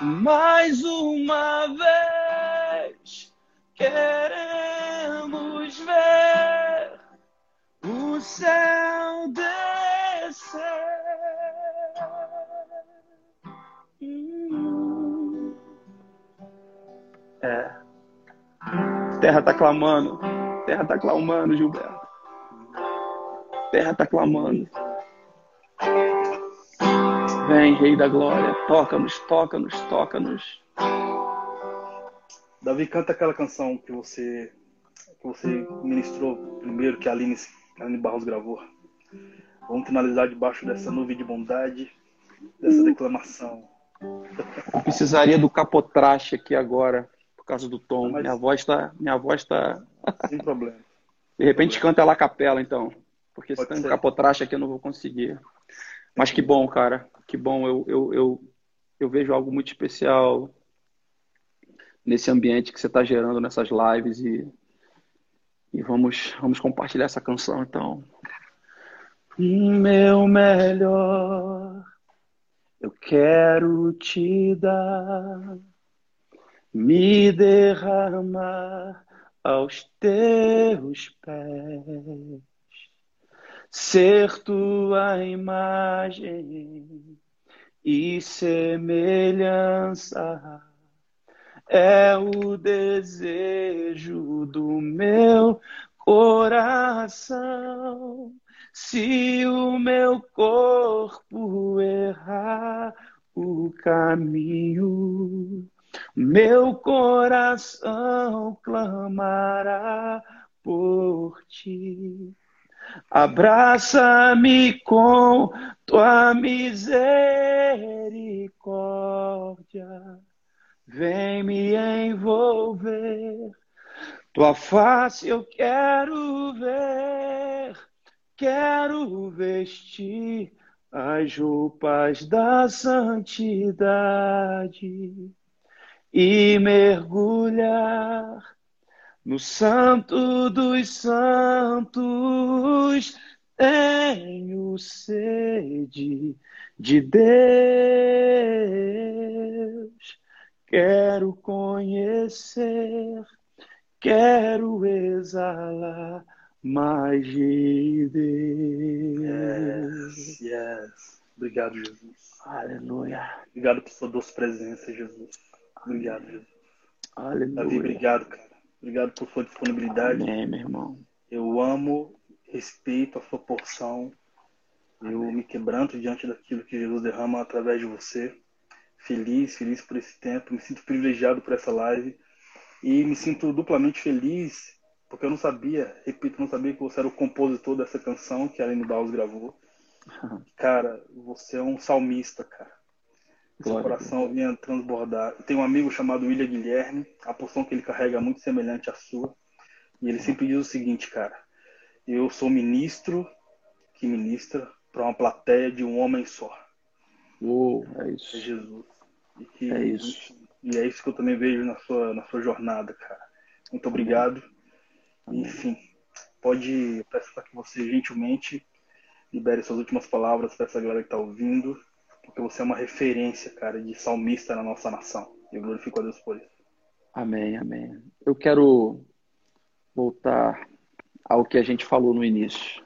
mais uma vez. Queremos o céu descer. Hum. É. Terra tá clamando. Terra tá clamando, Gilberto. Terra tá clamando. Vem, Rei da Glória, toca-nos, toca-nos, toca-nos. Davi, canta aquela canção que você, que você ministrou primeiro, que a Aline, Aline Barros gravou. Vamos finalizar debaixo dessa nuvem de bondade, dessa declamação. Eu precisaria do capotraste aqui agora, por causa do tom. Mas... Minha voz está. Minha voz tá. Sem problema. De repente canta ela a capela, então. Porque se tem um capotraste aqui eu não vou conseguir. Mas que bom, cara. Que bom. Eu, eu, eu, eu vejo algo muito especial nesse ambiente que você está gerando nessas lives e, e vamos, vamos compartilhar essa canção, então. Meu melhor, eu quero te dar, me derramar aos teus pés ser tua imagem e semelhança é o desejo do meu coração. Se o meu corpo errar o caminho, meu coração clamará por ti. Abraça-me com tua misericórdia, vem me envolver. Tua face eu quero ver, quero vestir as roupas da santidade e mergulhar no Santo dos Santos tenho sede de Deus. Quero conhecer, quero exalar mais de Deus. Yes, yes. Obrigado, Jesus. Aleluia. Obrigado por sua doce presença, Jesus. Obrigado, Jesus. Aleluia. Davi, obrigado, cara. Obrigado por sua disponibilidade. Amém, meu irmão. Eu amo, respeito a sua porção. Eu me quebranto diante daquilo que Jesus derrama através de você. Feliz, feliz por esse tempo. Me sinto privilegiado por essa live. E me sinto duplamente feliz porque eu não sabia, repito, não sabia que você era o compositor dessa canção que a Aline Baus gravou. Cara, você é um salmista, cara. Seu coração vinha transbordar. Tem um amigo chamado William Guilherme, a porção que ele carrega é muito semelhante à sua. E ele sempre diz o seguinte, cara: Eu sou ministro que ministra para uma plateia de um homem só. Oh, é isso. É Jesus. E que, é isso. E é isso que eu também vejo na sua, na sua jornada, cara. Muito obrigado. Amém. Enfim, pode, peço para que você gentilmente libere suas últimas palavras para essa galera que está ouvindo porque você é uma referência, cara, de salmista na nossa nação. E eu glorifico a Deus por isso. Amém, amém. Eu quero voltar ao que a gente falou no início.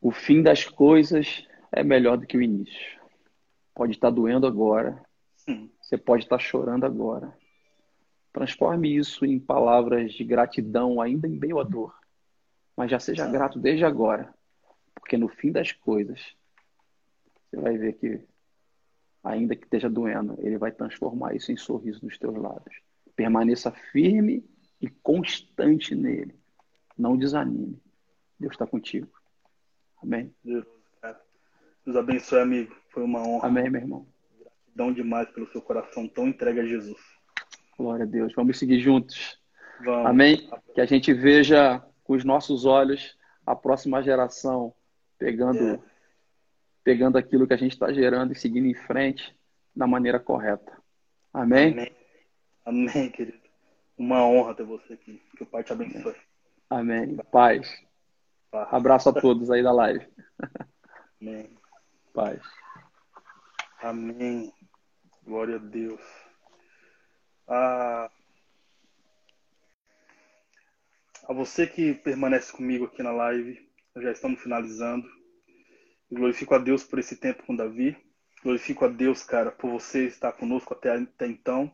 O fim das coisas é melhor do que o início. Pode estar doendo agora, você pode estar chorando agora. Transforme isso em palavras de gratidão, ainda em meio à dor. Mas já seja grato desde agora, porque no fim das coisas, você vai ver que, ainda que esteja doendo, ele vai transformar isso em sorriso nos teus lábios. Permaneça firme e constante nele. Não desanime. Deus está contigo. Amém. Deus abençoe, amigo. Foi uma honra. Amém, meu irmão. Gratidão demais pelo seu coração tão entregue a Jesus. Glória a Deus. Vamos seguir juntos. Vamos. Amém? Que a gente veja com os nossos olhos a próxima geração pegando, É. pegando aquilo que a gente está gerando e seguindo em frente da maneira correta. Amém? Amém. Amém, querido. Uma honra ter você aqui. Que o Pai te abençoe. Amém. Paz. Paz. Abraço a todos aí da live. Amém. Paz. Amém. Glória a Deus. A, a você que permanece comigo aqui na live, já estamos finalizando. Glorifico a Deus por esse tempo com Davi. Glorifico a Deus, cara, por você estar conosco até, até então.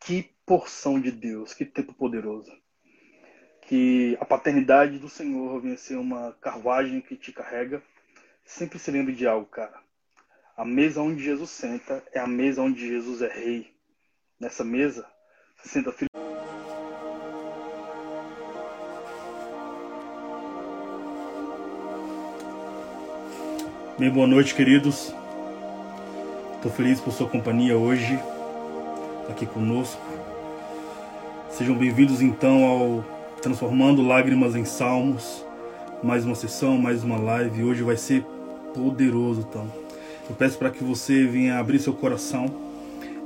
Que porção de Deus, que tempo poderoso. Que a paternidade do Senhor venha ser uma carruagem que te carrega. Sempre se lembre de algo, cara. A mesa onde Jesus senta é a mesa onde Jesus é rei. Nessa mesa, se senta filho. Bem, boa noite, queridos. Estou feliz por sua companhia hoje, aqui conosco. Sejam bem-vindos então ao Transformando Lágrimas em Salmos. Mais uma sessão, mais uma live. Hoje vai ser poderoso, então. Eu peço para que você venha abrir seu coração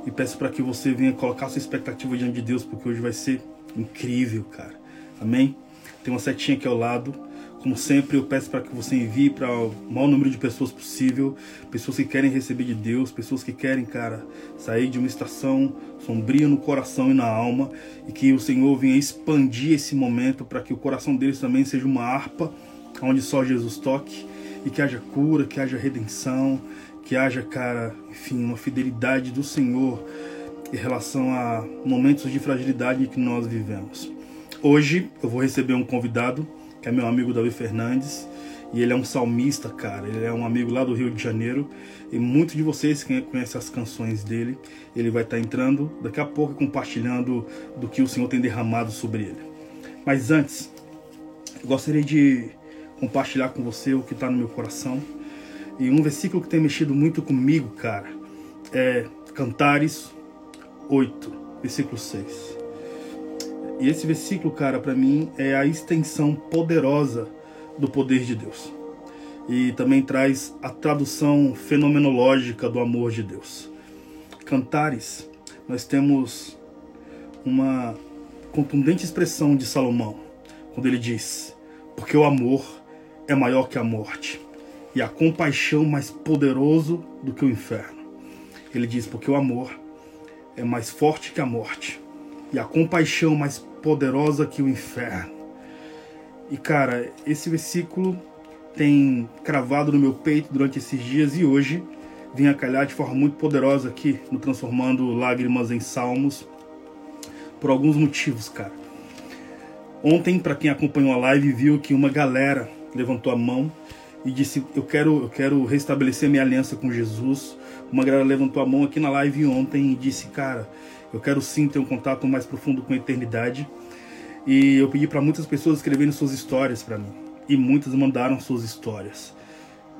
e peço para que você venha colocar sua expectativa diante de Deus, porque hoje vai ser incrível, cara. Amém? Tem uma setinha aqui ao lado. Como sempre, eu peço para que você envie para o maior número de pessoas possível, pessoas que querem receber de Deus, pessoas que querem, cara, sair de uma estação sombria no coração e na alma, e que o Senhor venha expandir esse momento para que o coração deles também seja uma harpa onde só Jesus toque e que haja cura, que haja redenção, que haja, cara, enfim, uma fidelidade do Senhor em relação a momentos de fragilidade que nós vivemos. Hoje eu vou receber um convidado, que é meu amigo Davi Fernandes, e ele é um salmista, cara. Ele é um amigo lá do Rio de Janeiro, e muitos de vocês que conhecem as canções dele, ele vai estar entrando daqui a pouco compartilhando do que o Senhor tem derramado sobre ele. Mas antes, eu gostaria de compartilhar com você o que está no meu coração. E um versículo que tem mexido muito comigo, cara, é Cantares 8, versículo 6. E esse versículo, cara, para mim é a extensão poderosa do poder de Deus. E também traz a tradução fenomenológica do amor de Deus. Cantares, nós temos uma contundente expressão de Salomão, quando ele diz: Porque o amor é maior que a morte, e a compaixão mais poderoso do que o inferno. Ele diz: Porque o amor é mais forte que a morte, e a compaixão mais poderosa que o inferno. E cara, esse versículo tem cravado no meu peito durante esses dias e hoje vem a calhar de forma muito poderosa aqui no Transformando Lágrimas em Salmos por alguns motivos, cara. Ontem, para quem acompanhou a live, viu que uma galera levantou a mão e disse: "Eu quero, eu quero restabelecer minha aliança com Jesus". Uma galera levantou a mão aqui na live ontem e disse: "Cara, eu quero sim ter um contato mais profundo com a eternidade". E eu pedi para muitas pessoas escreverem suas histórias para mim. E muitas mandaram suas histórias.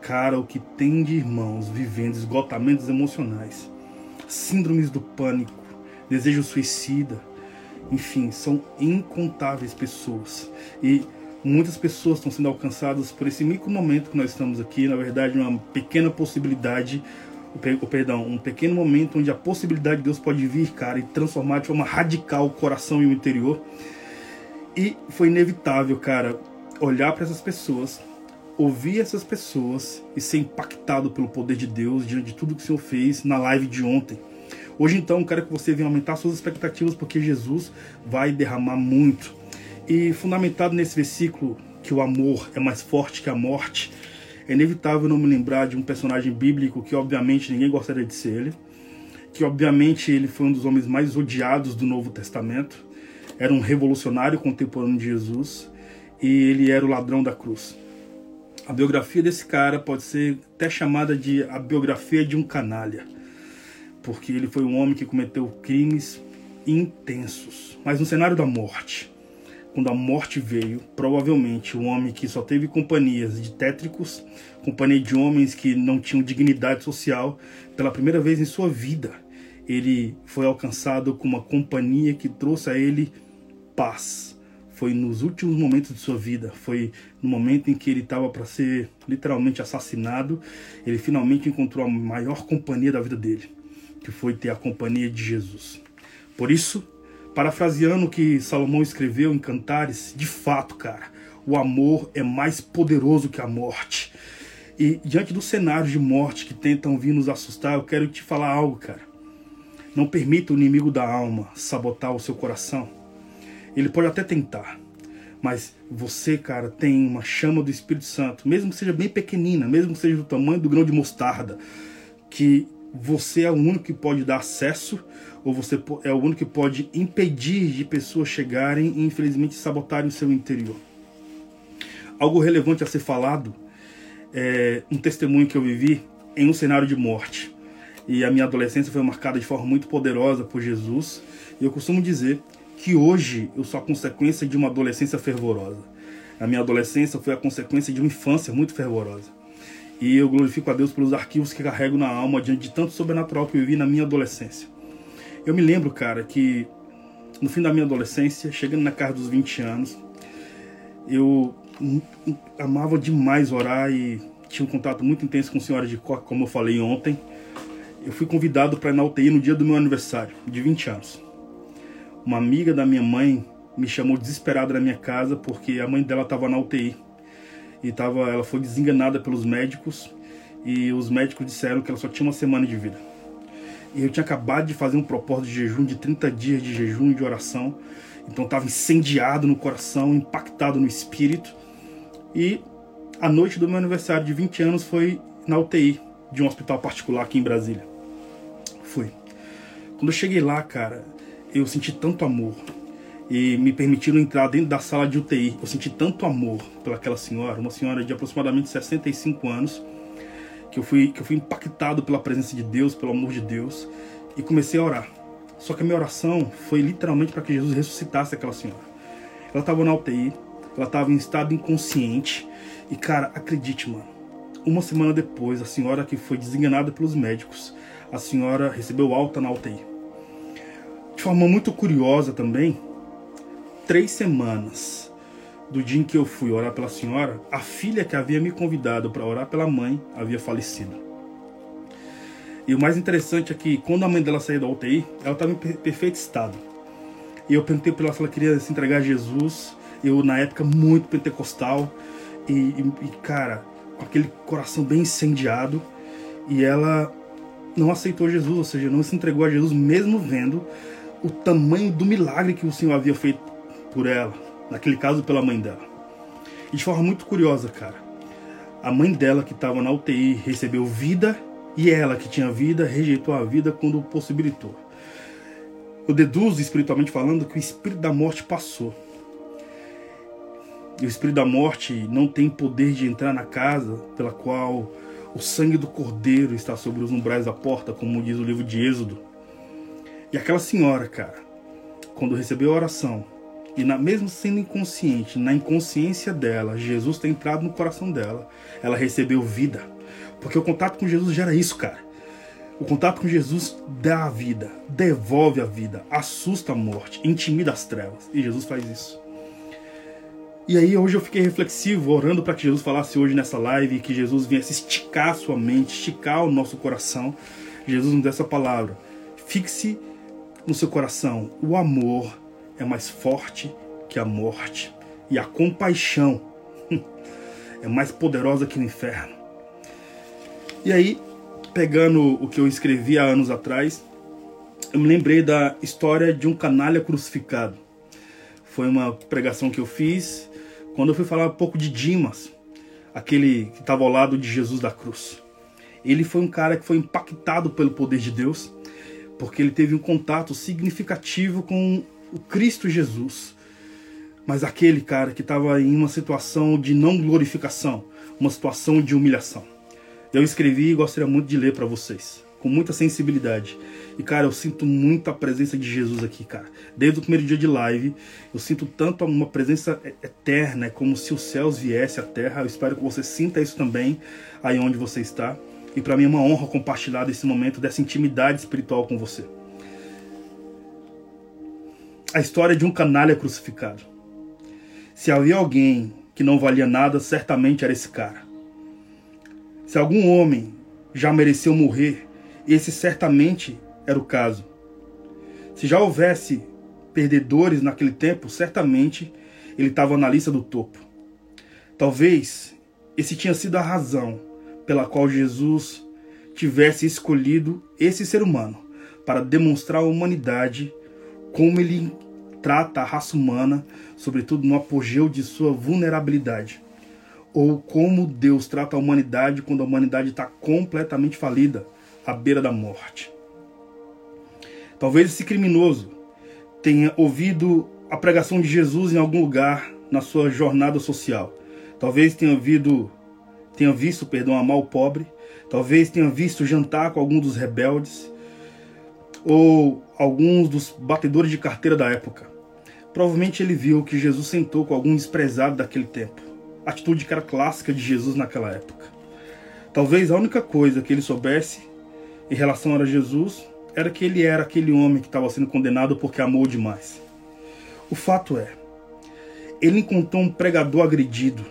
Cara, o que tem de irmãos vivendo esgotamentos emocionais, síndromes do pânico, desejo suicida, enfim, são incontáveis pessoas. E muitas pessoas estão sendo alcançadas por esse micro momento que nós estamos aqui, na verdade, uma pequena possibilidade, perdão, um pequeno momento onde a possibilidade de Deus pode vir, cara, e transformar de forma radical o coração e o interior. E foi inevitável, cara, olhar para essas pessoas, ouvir essas pessoas e ser impactado pelo poder de Deus diante de tudo que o Senhor fez na live de ontem. Hoje, então, quero que você venha aumentar suas expectativas, porque Jesus vai derramar muito. E fundamentado nesse versículo, que o amor é mais forte que a morte, é inevitável não me lembrar de um personagem bíblico que obviamente ninguém gostaria de ser ele, que obviamente ele foi um dos homens mais odiados do Novo Testamento, era um revolucionário contemporâneo de Jesus e ele era o ladrão da cruz. A biografia desse cara pode ser até chamada de a biografia de um canalha, porque ele foi um homem que cometeu crimes intensos, mas no cenário da morte. Quando a morte veio, provavelmente um homem que só teve companhias de tétricos, companhia de homens que não tinham dignidade social, pela primeira vez em sua vida, ele foi alcançado com uma companhia que trouxe a ele paz, foi nos últimos momentos de sua vida, foi no momento em que ele estava para ser literalmente assassinado, ele finalmente encontrou a maior companhia da vida dele, que foi ter a companhia de Jesus. Por isso, parafraseando o que Salomão escreveu em Cantares, de fato, cara, o amor é mais poderoso que a morte. E diante do cenário de morte que tentam vir nos assustar, eu quero te falar algo, cara. Não permita o inimigo da alma sabotar o seu coração ele pode até tentar, mas você, cara, tem uma chama do Espírito Santo, mesmo que seja bem pequenina, mesmo que seja do tamanho do grão de mostarda, que você é o único que pode dar acesso, ou você é o único que pode impedir de pessoas chegarem e infelizmente sabotarem o seu interior. Algo relevante a ser falado é um testemunho que eu vivi em um cenário de morte. E a minha adolescência foi marcada de forma muito poderosa por Jesus. E eu costumo dizer que hoje eu sou a consequência de uma adolescência fervorosa. A minha adolescência foi a consequência de uma infância muito fervorosa. E eu glorifico a Deus pelos arquivos que carrego na alma diante de tanto sobrenatural que eu vivi na minha adolescência. Eu me lembro, cara, que no fim da minha adolescência, chegando na casa dos 20 anos, eu amava demais orar e tinha um contato muito intenso com a senhora de Coca, como eu falei ontem. Eu fui convidado para ir na UTI no dia do meu aniversário, de 20 anos uma amiga da minha mãe me chamou desesperada na minha casa porque a mãe dela estava na UTI e tava, ela foi desenganada pelos médicos e os médicos disseram que ela só tinha uma semana de vida. E eu tinha acabado de fazer um propósito de jejum de 30 dias de jejum e de oração, então estava incendiado no coração, impactado no espírito. E a noite do meu aniversário de 20 anos foi na UTI de um hospital particular aqui em Brasília. Fui. Quando eu cheguei lá, cara, eu senti tanto amor e me permitiram entrar dentro da sala de UTI. Eu senti tanto amor pelaquela senhora, uma senhora de aproximadamente 65 anos, que eu fui que eu fui impactado pela presença de Deus, pelo amor de Deus e comecei a orar. Só que a minha oração foi literalmente para que Jesus ressuscitasse aquela senhora. Ela estava na UTI, ela estava em estado inconsciente e cara, acredite, mano. Uma semana depois, a senhora que foi desenganada pelos médicos, a senhora recebeu alta na UTI de forma muito curiosa também, três semanas do dia em que eu fui orar pela senhora, a filha que havia me convidado para orar pela mãe havia falecido. E o mais interessante é que quando a mãe dela saiu da UTI, ela estava em perfeito estado. E eu perguntei para ela se ela queria se entregar a Jesus. Eu, na época, muito pentecostal. E, e, e, cara, com aquele coração bem incendiado. E ela não aceitou Jesus, ou seja, não se entregou a Jesus, mesmo vendo o tamanho do milagre que o Senhor havia feito por ela, naquele caso pela mãe dela. E de forma muito curiosa, cara, a mãe dela que estava na UTI recebeu vida e ela que tinha vida rejeitou a vida quando possibilitou. Eu deduzo espiritualmente falando que o espírito da morte passou. E o espírito da morte não tem poder de entrar na casa pela qual o sangue do cordeiro está sobre os umbrais da porta, como diz o livro de Êxodo. E aquela senhora, cara, quando recebeu a oração, e na, mesmo sendo inconsciente, na inconsciência dela, Jesus tem entrado no coração dela, ela recebeu vida. Porque o contato com Jesus gera isso, cara. O contato com Jesus dá a vida, devolve a vida, assusta a morte, intimida as trevas. E Jesus faz isso. E aí hoje eu fiquei reflexivo, orando para que Jesus falasse hoje nessa live, que Jesus viesse esticar a sua mente, esticar o nosso coração. Jesus nos dê essa palavra. Fixe no seu coração: o amor é mais forte que a morte, e a compaixão é mais poderosa que o inferno. E aí, pegando o que eu escrevi há anos atrás, eu me lembrei da história de um canalha crucificado. Foi uma pregação que eu fiz quando eu fui falar um pouco de Dimas, aquele que estava ao lado de Jesus da cruz. Ele foi um cara que foi impactado pelo poder de Deus, porque ele teve um contato significativo com o Cristo Jesus. Mas aquele cara que estava em uma situação de não glorificação, uma situação de humilhação. Eu escrevi e gostaria muito de ler para vocês, com muita sensibilidade. E cara, eu sinto muito a presença de Jesus aqui, cara. Desde o primeiro dia de live, eu sinto tanto uma presença eterna, é como se os céus viessem à terra. Eu espero que você sinta isso também aí onde você está. E para mim é uma honra compartilhar desse momento, dessa intimidade espiritual com você. A história de um canalha crucificado. Se havia alguém que não valia nada, certamente era esse cara. Se algum homem já mereceu morrer, esse certamente era o caso. Se já houvesse perdedores naquele tempo, certamente ele estava na lista do topo. Talvez esse tinha sido a razão pela qual Jesus tivesse escolhido esse ser humano para demonstrar à humanidade como ele trata a raça humana, sobretudo no apogeu de sua vulnerabilidade, ou como Deus trata a humanidade quando a humanidade está completamente falida, à beira da morte. Talvez esse criminoso tenha ouvido a pregação de Jesus em algum lugar na sua jornada social. Talvez tenha ouvido tenha visto, perdão, amar o pobre, talvez tenha visto jantar com algum dos rebeldes ou alguns dos batedores de carteira da época. Provavelmente ele viu que Jesus sentou com algum desprezado daquele tempo, atitude que era clássica de Jesus naquela época. Talvez a única coisa que ele soubesse em relação a Jesus era que ele era aquele homem que estava sendo condenado porque amou demais. O fato é, ele encontrou um pregador agredido,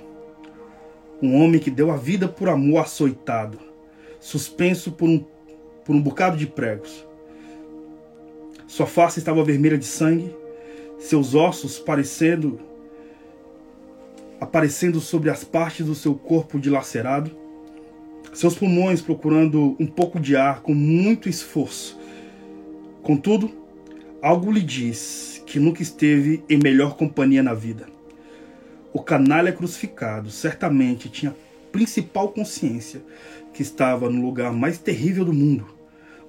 um homem que deu a vida por amor açoitado, suspenso por um, por um bocado de pregos. Sua face estava vermelha de sangue, seus ossos parecendo aparecendo sobre as partes do seu corpo dilacerado, seus pulmões procurando um pouco de ar com muito esforço. Contudo, algo lhe diz que nunca esteve em melhor companhia na vida. O canalha crucificado certamente tinha principal consciência que estava no lugar mais terrível do mundo,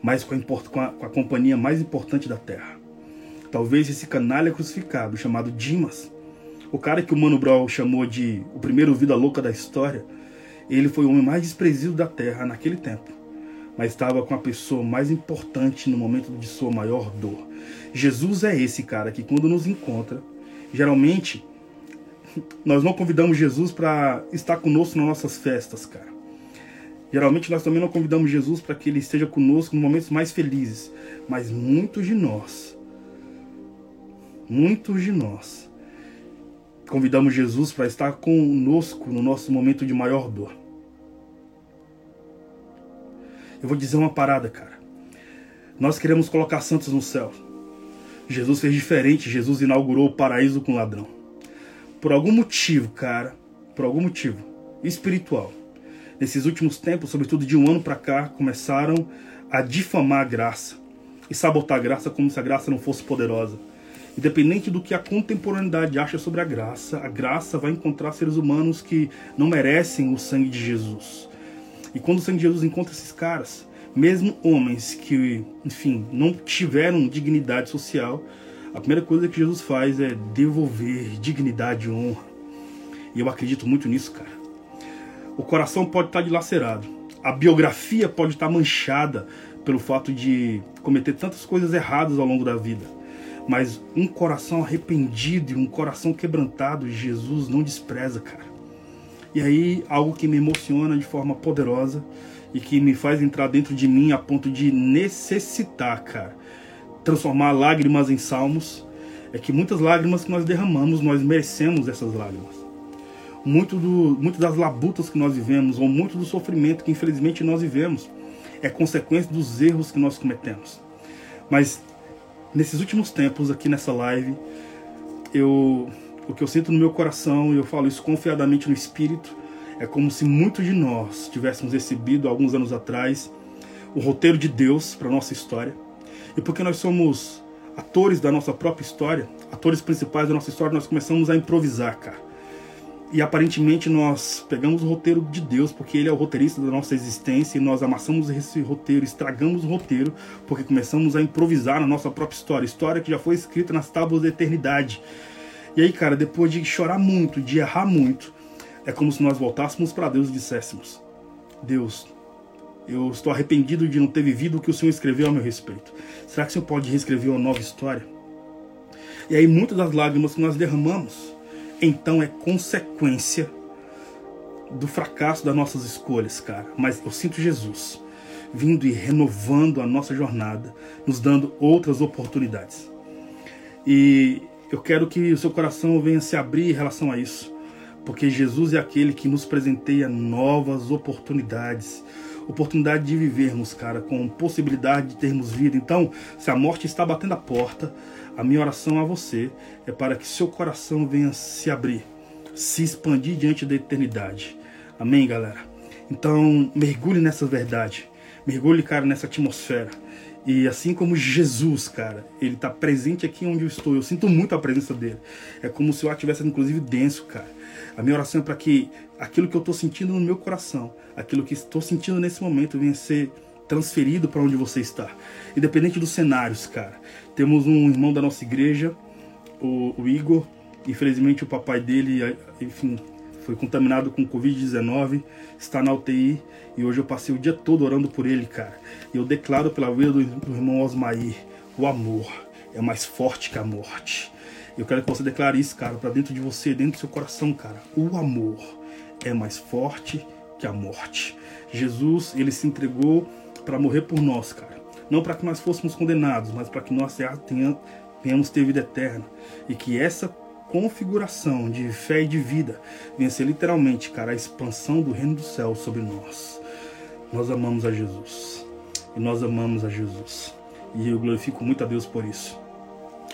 mas com a, com a, com a companhia mais importante da terra. Talvez esse canalha crucificado, chamado Dimas, o cara que o Mano Brown chamou de o primeiro vida louca da história, ele foi o homem mais desprezível da terra naquele tempo, mas estava com a pessoa mais importante no momento de sua maior dor. Jesus é esse cara que quando nos encontra, geralmente nós não convidamos Jesus para estar conosco nas nossas festas, cara. Geralmente nós também não convidamos Jesus para que ele esteja conosco nos momentos mais felizes, mas muitos de nós, muitos de nós, convidamos Jesus para estar conosco no nosso momento de maior dor. Eu vou dizer uma parada, cara. Nós queremos colocar santos no céu. Jesus fez diferente, Jesus inaugurou o paraíso com ladrão por algum motivo, cara, por algum motivo espiritual, nesses últimos tempos, sobretudo de um ano para cá, começaram a difamar a graça e sabotar a graça como se a graça não fosse poderosa. Independente do que a contemporaneidade acha sobre a graça, a graça vai encontrar seres humanos que não merecem o sangue de Jesus. E quando o sangue de Jesus encontra esses caras, mesmo homens que, enfim, não tiveram dignidade social, a primeira coisa que Jesus faz é devolver dignidade e honra. E eu acredito muito nisso, cara. O coração pode estar dilacerado. A biografia pode estar manchada pelo fato de cometer tantas coisas erradas ao longo da vida. Mas um coração arrependido e um coração quebrantado, Jesus não despreza, cara. E aí, algo que me emociona de forma poderosa e que me faz entrar dentro de mim a ponto de necessitar, cara, transformar lágrimas em salmos, é que muitas lágrimas que nós derramamos, nós merecemos essas lágrimas. Muito, do, muito das labutas que nós vivemos, ou muito do sofrimento que infelizmente nós vivemos, é consequência dos erros que nós cometemos. Mas nesses últimos tempos, aqui nessa live, eu, o que eu sinto no meu coração, e eu falo isso confiadamente no Espírito, é como se muitos de nós tivéssemos recebido, alguns anos atrás, o roteiro de Deus para nossa história e porque nós somos atores da nossa própria história, atores principais da nossa história, nós começamos a improvisar, cara. E aparentemente nós pegamos o roteiro de Deus, porque Ele é o roteirista da nossa existência, e nós amassamos esse roteiro, estragamos o roteiro, porque começamos a improvisar na nossa própria história, história que já foi escrita nas tábuas da eternidade. E aí, cara, depois de chorar muito, de errar muito, é como se nós voltássemos para Deus e disséssemos: Deus, eu estou arrependido de não ter vivido o que o Senhor escreveu a meu respeito. Será que o Senhor pode reescrever uma nova história? E aí, muitas das lágrimas que nós derramamos, então é consequência do fracasso das nossas escolhas, cara. Mas eu sinto Jesus vindo e renovando a nossa jornada, nos dando outras oportunidades. E eu quero que o seu coração venha se abrir em relação a isso, porque Jesus é aquele que nos presenteia novas oportunidades oportunidade de vivermos, cara, com possibilidade de termos vida. Então, se a morte está batendo a porta, a minha oração a você é para que seu coração venha se abrir, se expandir diante da eternidade. Amém, galera? Então, mergulhe nessa verdade. Mergulhe, cara, nessa atmosfera. E assim como Jesus, cara, ele está presente aqui onde eu estou. Eu sinto muito a presença dele. É como se eu estivesse, inclusive, denso, cara. A minha oração é para que aquilo que eu estou sentindo no meu coração, aquilo que estou sentindo nesse momento, venha ser transferido para onde você está. Independente dos cenários, cara. Temos um irmão da nossa igreja, o, o Igor. Infelizmente, o papai dele, enfim, foi contaminado com Covid-19, está na UTI. E hoje eu passei o dia todo orando por ele, cara. E eu declaro pela vida do, do irmão Osmair: o amor é mais forte que a morte. Eu quero que você declare isso, cara, para dentro de você, dentro do seu coração, cara. O amor é mais forte que a morte. Jesus, ele se entregou para morrer por nós, cara. Não para que nós fôssemos condenados, mas para que nós tenhamos ter vida eterna. E que essa configuração de fé e de vida venha ser literalmente, cara, a expansão do reino do céu sobre nós. Nós amamos a Jesus. E nós amamos a Jesus. E eu glorifico muito a Deus por isso.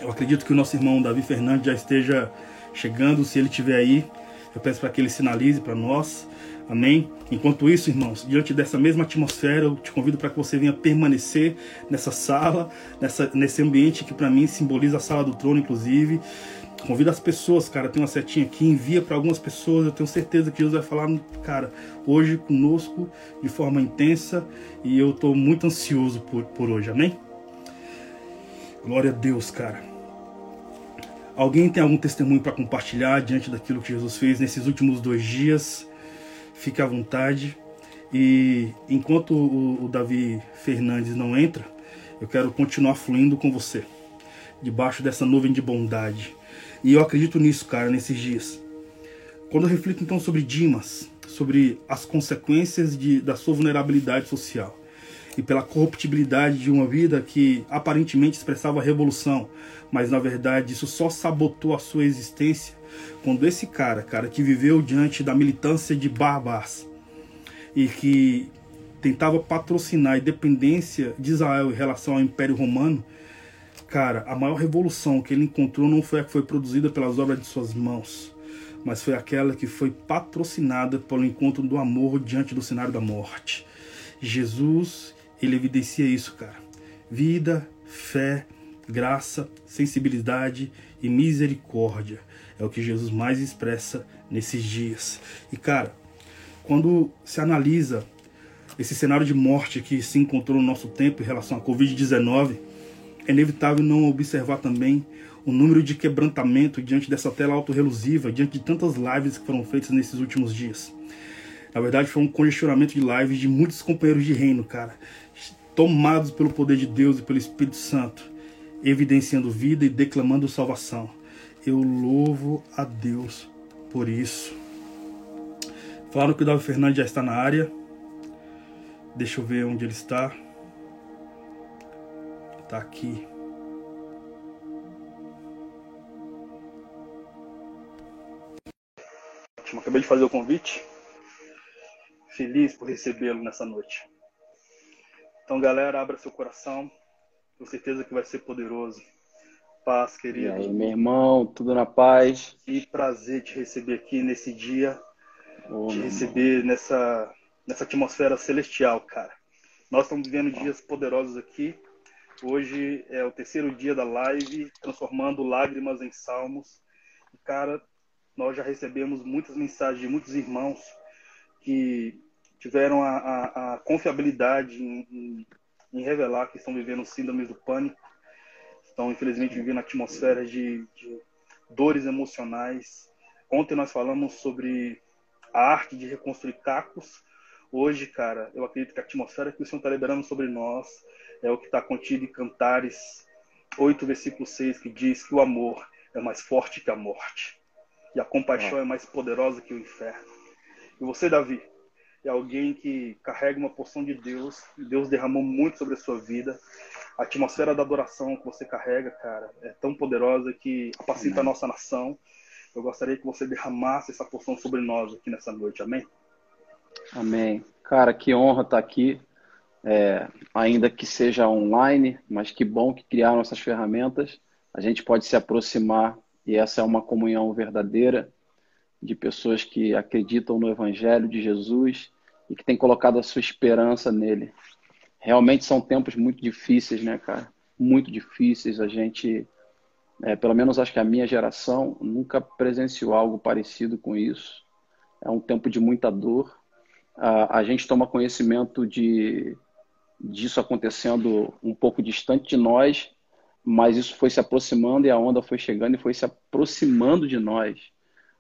Eu acredito que o nosso irmão Davi Fernandes já esteja chegando. Se ele estiver aí, eu peço para que ele sinalize para nós. Amém? Enquanto isso, irmãos, diante dessa mesma atmosfera, eu te convido para que você venha permanecer nessa sala, nessa, nesse ambiente que para mim simboliza a sala do trono, inclusive. Convida as pessoas, cara, tem uma setinha aqui, envia para algumas pessoas. Eu tenho certeza que Deus vai falar, cara, hoje conosco de forma intensa e eu estou muito ansioso por, por hoje, amém? Glória a Deus, cara. Alguém tem algum testemunho para compartilhar diante daquilo que Jesus fez nesses últimos dois dias? Fique à vontade. E enquanto o, o Davi Fernandes não entra, eu quero continuar fluindo com você, debaixo dessa nuvem de bondade. E eu acredito nisso, cara, nesses dias. Quando eu reflito então sobre Dimas, sobre as consequências de, da sua vulnerabilidade social, e pela corruptibilidade de uma vida que aparentemente expressava revolução, mas na verdade isso só sabotou a sua existência quando esse cara, cara que viveu diante da militância de Barbas e que tentava patrocinar a independência de Israel em relação ao Império Romano, cara, a maior revolução que ele encontrou não foi a que foi produzida pelas obras de suas mãos, mas foi aquela que foi patrocinada pelo encontro do amor diante do cenário da morte. Jesus ele evidencia isso, cara. Vida, fé, graça, sensibilidade e misericórdia. É o que Jesus mais expressa nesses dias. E, cara, quando se analisa esse cenário de morte que se encontrou no nosso tempo em relação à Covid-19, é inevitável não observar também o número de quebrantamento diante dessa tela autorrelusiva, diante de tantas lives que foram feitas nesses últimos dias. Na verdade, foi um congestionamento de lives de muitos companheiros de reino, cara, tomados pelo poder de Deus e pelo Espírito Santo, evidenciando vida e declamando salvação. Eu louvo a Deus por isso. Falaram que o Davi Fernandes já está na área. Deixa eu ver onde ele está. Está aqui. Acabei de fazer o convite. Feliz por recebê-lo nessa noite. Então, galera, abra seu coração. Com certeza que vai ser poderoso. Paz, querido. E aí, meu irmão, tudo na paz. Que prazer te receber aqui nesse dia. Oh, te receber irmão. nessa, nessa atmosfera celestial, cara. Nós estamos vivendo dias poderosos aqui. Hoje é o terceiro dia da live, transformando lágrimas em salmos. E, cara, nós já recebemos muitas mensagens de muitos irmãos que tiveram a, a, a confiabilidade em, em, em, revelar que estão vivendo síndromes do pânico, estão infelizmente vivendo atmosferas de, de dores emocionais. Ontem nós falamos sobre a arte de reconstruir cacos. Hoje, cara, eu acredito que a atmosfera que o Senhor está liberando sobre nós é o que está contido em Cantares 8, versículo 6, que diz que o amor é mais forte que a morte e a compaixão é, é mais poderosa que o inferno. E você, Davi, é alguém que carrega uma porção de Deus, Deus derramou muito sobre a sua vida. A atmosfera da adoração que você carrega, cara, é tão poderosa que apacita a nossa nação. Eu gostaria que você derramasse essa porção sobre nós aqui nessa noite, amém? Amém. Cara, que honra estar aqui, é, ainda que seja online, mas que bom que criaram essas ferramentas. A gente pode se aproximar e essa é uma comunhão verdadeira de pessoas que acreditam no Evangelho de Jesus e que têm colocado a sua esperança nele. Realmente são tempos muito difíceis, né, cara? Muito difíceis. A gente, é, pelo menos acho que a minha geração, nunca presenciou algo parecido com isso. É um tempo de muita dor. A, a gente toma conhecimento de disso acontecendo um pouco distante de nós, mas isso foi se aproximando e a onda foi chegando e foi se aproximando de nós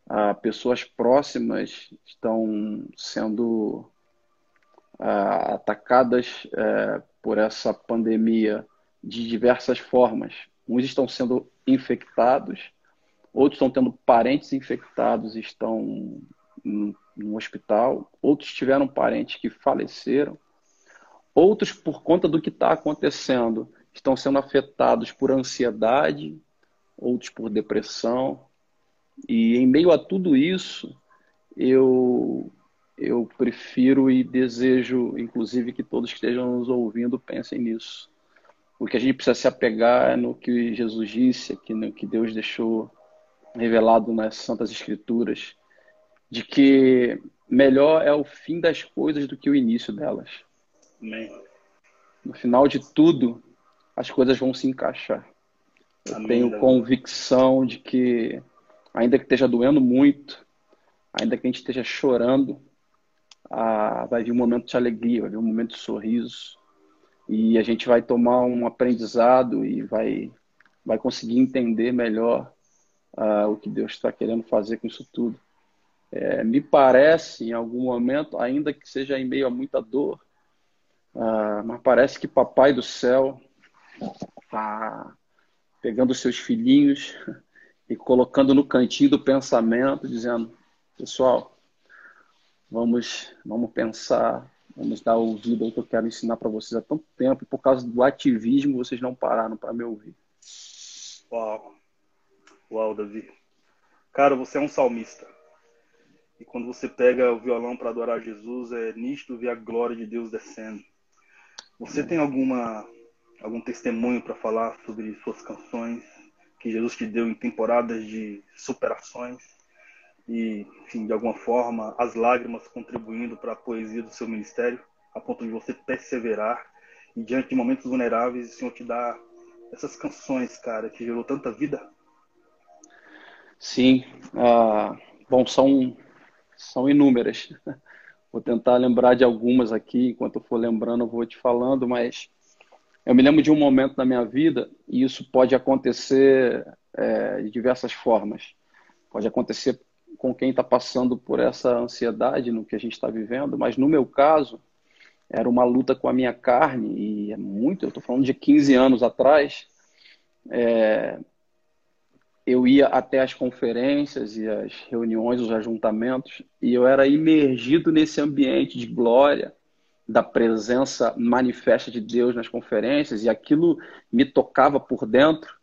ah, pessoas próximas estão sendo ah, atacadas eh, por essa pandemia de diversas formas. Uns estão sendo infectados, outros estão tendo parentes infectados e estão no hospital, outros tiveram parentes que faleceram, outros, por conta do que está acontecendo, estão sendo afetados por ansiedade, outros por depressão, e em meio a tudo isso, eu eu prefiro e desejo, inclusive, que todos que estejam nos ouvindo pensem nisso. O que a gente precisa se apegar é no que Jesus disse, aqui no que Deus deixou revelado nas Santas Escrituras, de que melhor é o fim das coisas do que o início delas. Amém. No final de tudo, as coisas vão se encaixar. Eu Amém. tenho convicção de que ainda que esteja doendo muito, ainda que a gente esteja chorando, ah, vai vir um momento de alegria, vai vir um momento de sorriso, e a gente vai tomar um aprendizado e vai, vai conseguir entender melhor ah, o que Deus está querendo fazer com isso tudo. É, me parece, em algum momento, ainda que seja em meio a muita dor, ah, mas parece que Papai do Céu está pegando seus filhinhos e colocando no cantinho do pensamento, dizendo: pessoal, vamos, vamos pensar, vamos dar ouvido ao que eu quero ensinar para vocês há tanto tempo, e por causa do ativismo vocês não pararam para me ouvir. Uau, uau, Davi. Cara, você é um salmista. E quando você pega o violão para adorar Jesus, é nítido ver a glória de Deus descendo. Você tem alguma algum testemunho para falar sobre suas canções? Que Jesus te deu em temporadas de superações e, enfim, de alguma forma, as lágrimas contribuindo para a poesia do seu ministério, a ponto de você perseverar e diante de momentos vulneráveis, o Senhor te dá essas canções, cara, que gerou tanta vida? Sim, ah, bom, são, são inúmeras. Vou tentar lembrar de algumas aqui, enquanto eu for lembrando, eu vou te falando, mas eu me lembro de um momento na minha vida, e isso pode acontecer é, de diversas formas. Pode acontecer com quem está passando por essa ansiedade no que a gente está vivendo, mas no meu caso, era uma luta com a minha carne, e é muito, eu estou falando de 15 anos atrás, é, eu ia até as conferências e as reuniões, os ajuntamentos, e eu era imergido nesse ambiente de glória, da presença manifesta de Deus nas conferências e aquilo me tocava por dentro.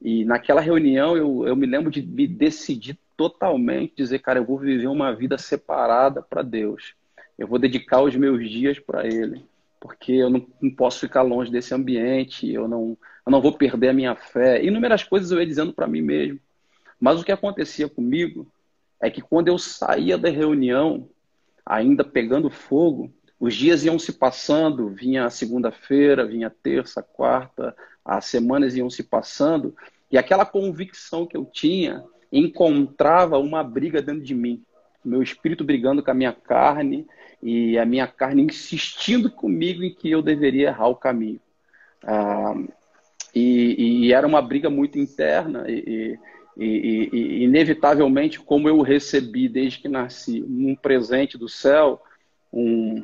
E naquela reunião eu, eu me lembro de me decidir totalmente, dizer, cara, eu vou viver uma vida separada para Deus. Eu vou dedicar os meus dias para Ele, porque eu não, não, posso ficar longe desse ambiente, eu não, eu não vou perder a minha fé. Inúmeras coisas eu ia dizendo para mim mesmo. Mas o que acontecia comigo é que quando eu saía da reunião, ainda pegando fogo, os dias iam se passando, vinha a segunda-feira, vinha a terça, a quarta, as semanas iam se passando, e aquela convicção que eu tinha encontrava uma briga dentro de mim. Meu espírito brigando com a minha carne e a minha carne insistindo comigo em que eu deveria errar o caminho. Ah, e, e, era uma briga muito interna e, e, e, inevitavelmente, como eu recebi desde que nasci um presente do céu, um,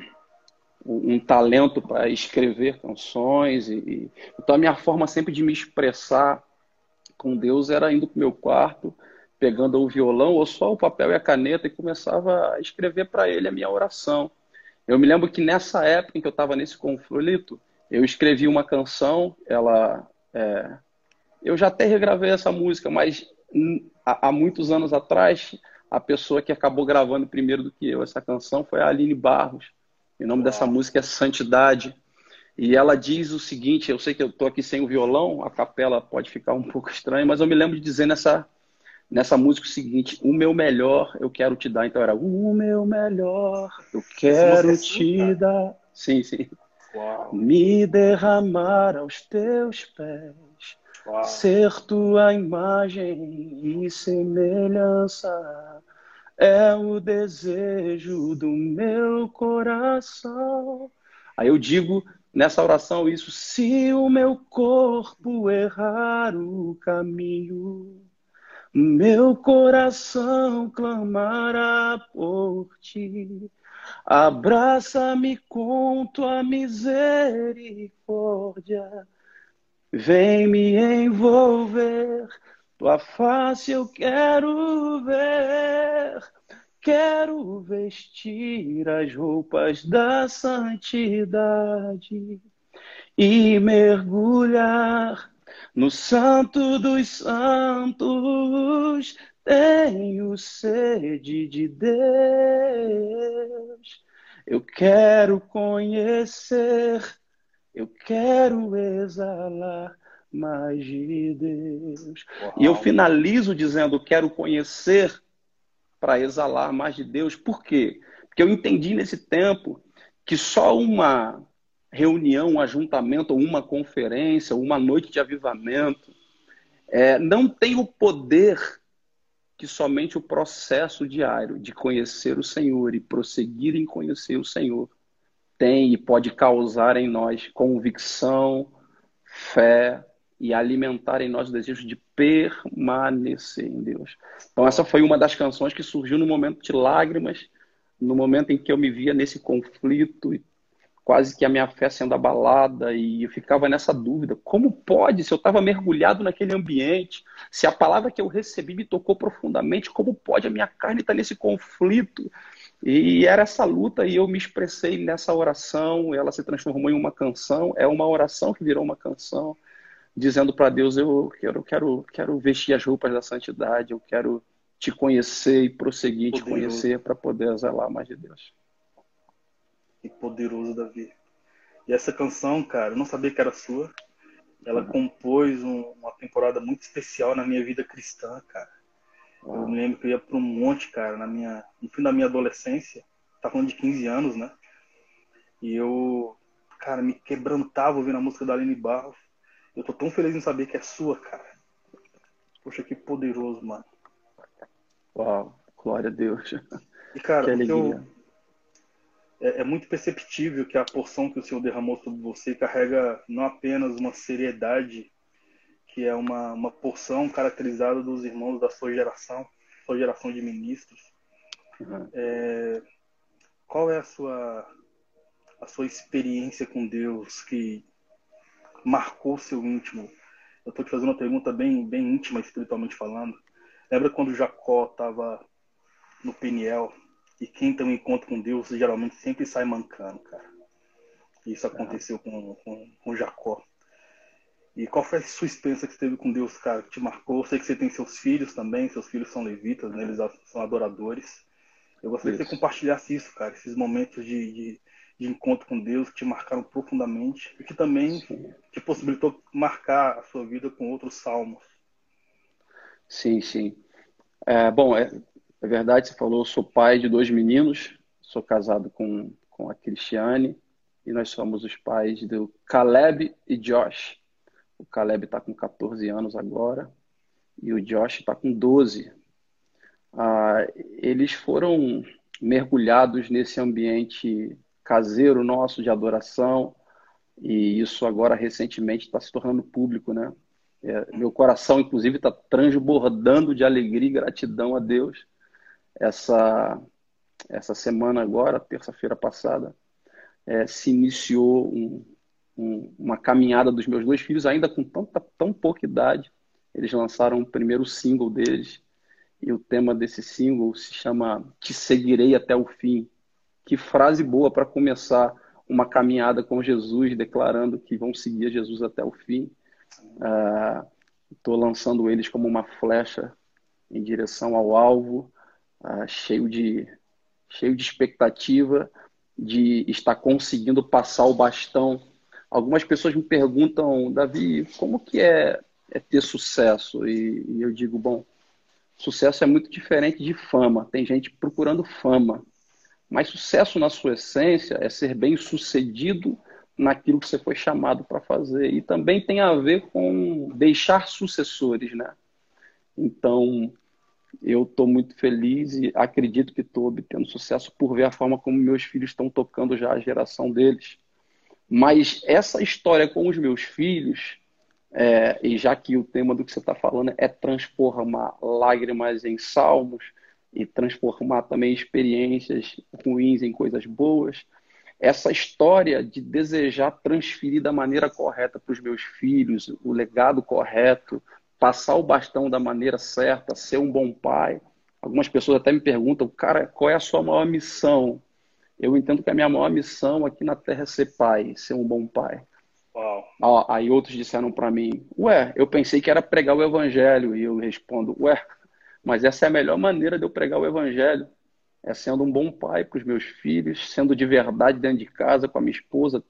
um talento para escrever canções. E, então, a minha forma sempre de me expressar com Deus era indo para o meu quarto, pegando o violão ou só o papel e a caneta e começava a escrever para ele a minha oração. Eu me lembro que nessa época em que eu estava nesse conflito, eu escrevi uma canção, ela. É, eu já até regravei essa música, mas há muitos anos atrás, a pessoa que acabou gravando primeiro do que eu essa canção foi a Aline Barros. O nome dessa música é Santidade. E ela diz o seguinte: eu sei que eu estou aqui sem o violão, a capela pode ficar um pouco estranha, mas eu me lembro de dizer nessa, nessa música o seguinte: o meu melhor eu quero te dar. Então era o meu melhor eu quero é te dar. Sim, sim. Uau. Me derramar aos teus pés, Uau. ser tua imagem e semelhança é o desejo do meu coração. Aí eu digo nessa oração isso: se o meu corpo errar o caminho, meu coração clamará por ti. Abraça-me com tua misericórdia, vem me envolver. Tua face eu quero ver. Quero vestir as roupas da santidade e mergulhar no Santo dos Santos. Tenho sede de Deus. Eu quero conhecer, eu quero exalar mais de Deus. Uau. E eu finalizo dizendo: quero conhecer para exalar mais de Deus. Por quê? Porque eu entendi nesse tempo que só uma reunião, um ajuntamento, uma conferência, uma noite de avivamento, é, não tem o poder que somente o processo diário de conhecer o Senhor e prosseguir em conhecer o Senhor tem e pode causar em nós convicção, fé, e alimentar em nós o desejo de permanecer em Deus. Então, essa foi uma das canções que surgiu no momento de lágrimas, no momento em que eu me via nesse conflito, quase que a minha fé sendo abalada, e eu ficava nessa dúvida: como pode, se eu estava mergulhado naquele ambiente, se a palavra que eu recebi me tocou profundamente, como pode a minha carne estar nesse conflito? E era essa luta e eu me expressei nessa oração, ela se transformou em uma canção, é uma oração que virou uma canção dizendo para Deus: eu quero, quero, quero vestir as roupas da santidade, eu quero te conhecer e prosseguir poderoso. te conhecer para poder zelar mais de Deus. Que poderoso, Davi. E essa canção, cara, eu não sabia que era sua. Ela uhum. compôs um, uma temporada muito especial na minha vida cristã, cara. Uhum. Eu me lembro que eu ia para um monte, cara, na minha, no fim da minha adolescência. Tá falando de 15 anos, né? E eu, cara, me quebrantava ouvindo a música da Aline Barros. Eu tô tão feliz em saber que é sua, cara. Poxa, que poderoso, mano. Uau, glória a Deus. E, cara, alegria. É, é, muito perceptível que a porção que o Senhor derramou sobre você carrega não apenas uma seriedade, que é uma, uma porção caracterizada dos irmãos da sua geração, sua geração de ministros. Uhum. É, qual é a sua, a sua experiência com Deus que marcou seu íntimo? Eu estou te fazendo uma pergunta bem, bem íntima, espiritualmente falando. Lembra quando Jacó estava no Peniel e quem tem um encontro com Deus geralmente sempre sai mancando, cara. Isso aconteceu com, com, com Jacó. E qual foi a sua experiência que você teve com Deus, cara, que te marcou? Eu sei que você tem seus filhos também, seus filhos são levitas, né? eles são adoradores. Eu gostaria isso. que você compartilhasse isso, cara, esses momentos de, de, de encontro com Deus que te marcaram profundamente e que também te possibilitou marcar a sua vida com outros salmos. Sim, sim. É, bom, é, é verdade, você falou, eu sou pai de dois meninos, sou casado com, com a Cristiane e nós somos os pais do Caleb e Josh. O Caleb está com 14 anos agora e o Josh está com 12. Ah, eles foram mergulhados nesse ambiente caseiro nosso de adoração e isso agora recentemente está se tornando público, né? É, meu coração, inclusive, está transbordando de alegria e gratidão a Deus. Essa essa semana agora, terça-feira passada, é, se iniciou um, um, uma caminhada dos meus dois filhos, ainda com tanta, tão pouca idade. Eles lançaram o primeiro single deles, e o tema desse single se chama Te Seguirei até o Fim. Que frase boa para começar uma caminhada com Jesus, declarando que vão seguir Jesus até o fim. Estou uh, lançando eles como uma flecha em direção ao alvo, uh, cheio de cheio de expectativa de estar conseguindo passar o bastão. Algumas pessoas me perguntam, Davi, como que é, é ter sucesso? E, e eu digo, bom, sucesso é muito diferente de fama. Tem gente procurando fama. Mas sucesso na sua essência é ser bem sucedido naquilo que você foi chamado para fazer. E também tem a ver com deixar sucessores, né? Então, eu estou muito feliz e acredito que estou obtendo sucesso por ver a forma como meus filhos estão tocando já a geração deles. Mas essa história com os meus filhos, é, e já que o tema do que você está falando é transformar lágrimas em salmos e transformar também experiências ruins em coisas boas, essa história de desejar transferir da maneira correta para os meus filhos o legado correto, passar o bastão da maneira certa, ser um bom pai. Algumas pessoas até me perguntam, cara, qual é a sua maior missão? Eu entendo que a minha maior missão aqui na Terra é ser pai, ser um bom pai. Uau. Aí outros disseram para mim, ué, eu pensei que era pregar o evangelho. E eu respondo, ué, mas essa é a melhor maneira de eu pregar o evangelho. É sendo um bom pai para os meus filhos, sendo de verdade dentro de casa com a minha esposa,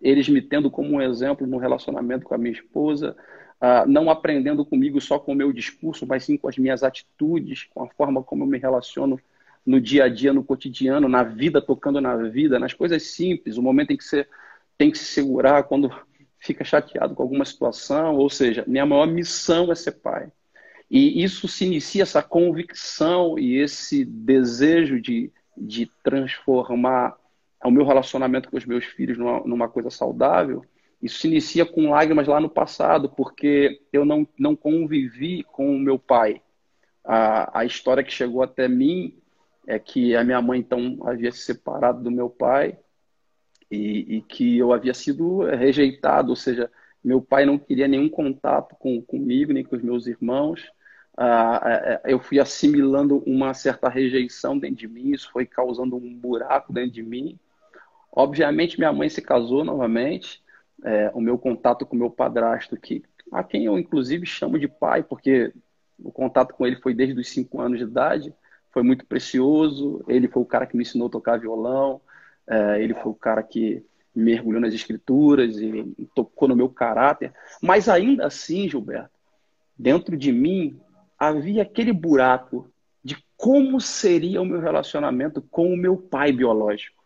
eles me tendo como um exemplo no relacionamento com a minha esposa, uh, não aprendendo comigo só com o meu discurso, mas sim com as minhas atitudes, com a forma como eu me relaciono no dia a dia, no cotidiano, na vida, tocando na vida, nas coisas simples, o momento em que você tem que se segurar quando fica chateado com alguma situação, ou seja, minha maior missão é ser pai. E isso se inicia, essa convicção e esse desejo de, de transformar o meu relacionamento com os meus filhos numa, numa coisa saudável, isso se inicia com lágrimas lá no passado, porque eu não, não convivi com o meu pai. A, a história que chegou até mim é que a minha mãe, então, havia se separado do meu pai e, e que eu havia sido rejeitado, ou seja, meu pai não queria nenhum contato com, comigo, nem com os meus irmãos. Ah, eu fui assimilando uma certa rejeição dentro de mim, isso foi causando um buraco dentro de mim. Obviamente, minha mãe se casou novamente, é, o meu contato com meu padrasto, que, a quem eu inclusive chamo de pai, porque o contato com ele foi desde os cinco anos de idade, foi muito precioso. Ele foi o cara que me ensinou a tocar violão, é, ele foi o cara que mergulhou nas escrituras e tocou no meu caráter. Mas ainda assim, Gilberto, dentro de mim havia aquele buraco de como seria o meu relacionamento com o meu pai biológico,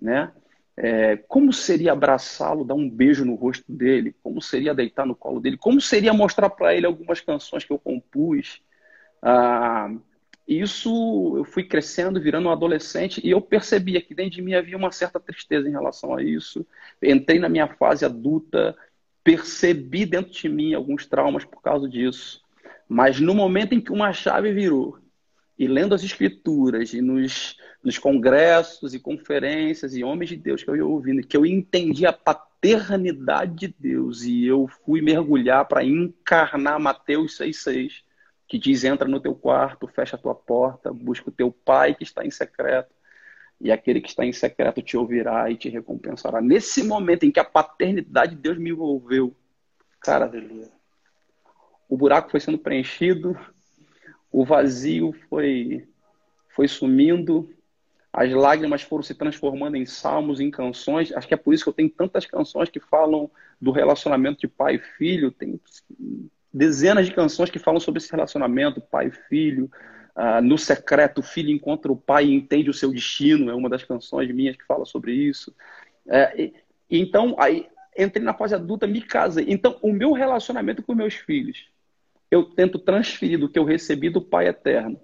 né? É, como seria abraçá-lo, dar um beijo no rosto dele? Como seria deitar no colo dele? Como seria mostrar para ele algumas canções que eu compus? Ah, isso eu fui crescendo, virando um adolescente, e eu percebia que dentro de mim havia uma certa tristeza em relação a isso. Entrei na minha fase adulta, percebi dentro de mim alguns traumas por causa disso. Mas no momento em que uma chave virou, e lendo as escrituras, e nos, nos congressos e conferências e homens de Deus que eu ia ouvindo, que eu entendi a paternidade de Deus e eu fui mergulhar para encarnar Mateus 6,6, que diz: entra no teu quarto, fecha a tua porta, busca o teu pai que está em secreto, e aquele que está em secreto te ouvirá e te recompensará. Nesse momento em que a paternidade de Deus me envolveu, cara, o buraco foi sendo preenchido, o vazio foi, foi sumindo, as lágrimas foram se transformando em salmos, em canções. Acho que é por isso que eu tenho tantas canções que falam do relacionamento de pai e filho. Tem dezenas de canções que falam sobre esse relacionamento, pai filho. Uh, no secreto, o filho encontra o pai e entende o seu destino. É uma das canções minhas que fala sobre isso. É, e, então, aí entrei na fase adulta, me casei. Então, o meu relacionamento com meus filhos eu tento transferir do que eu recebi do Pai Eterno,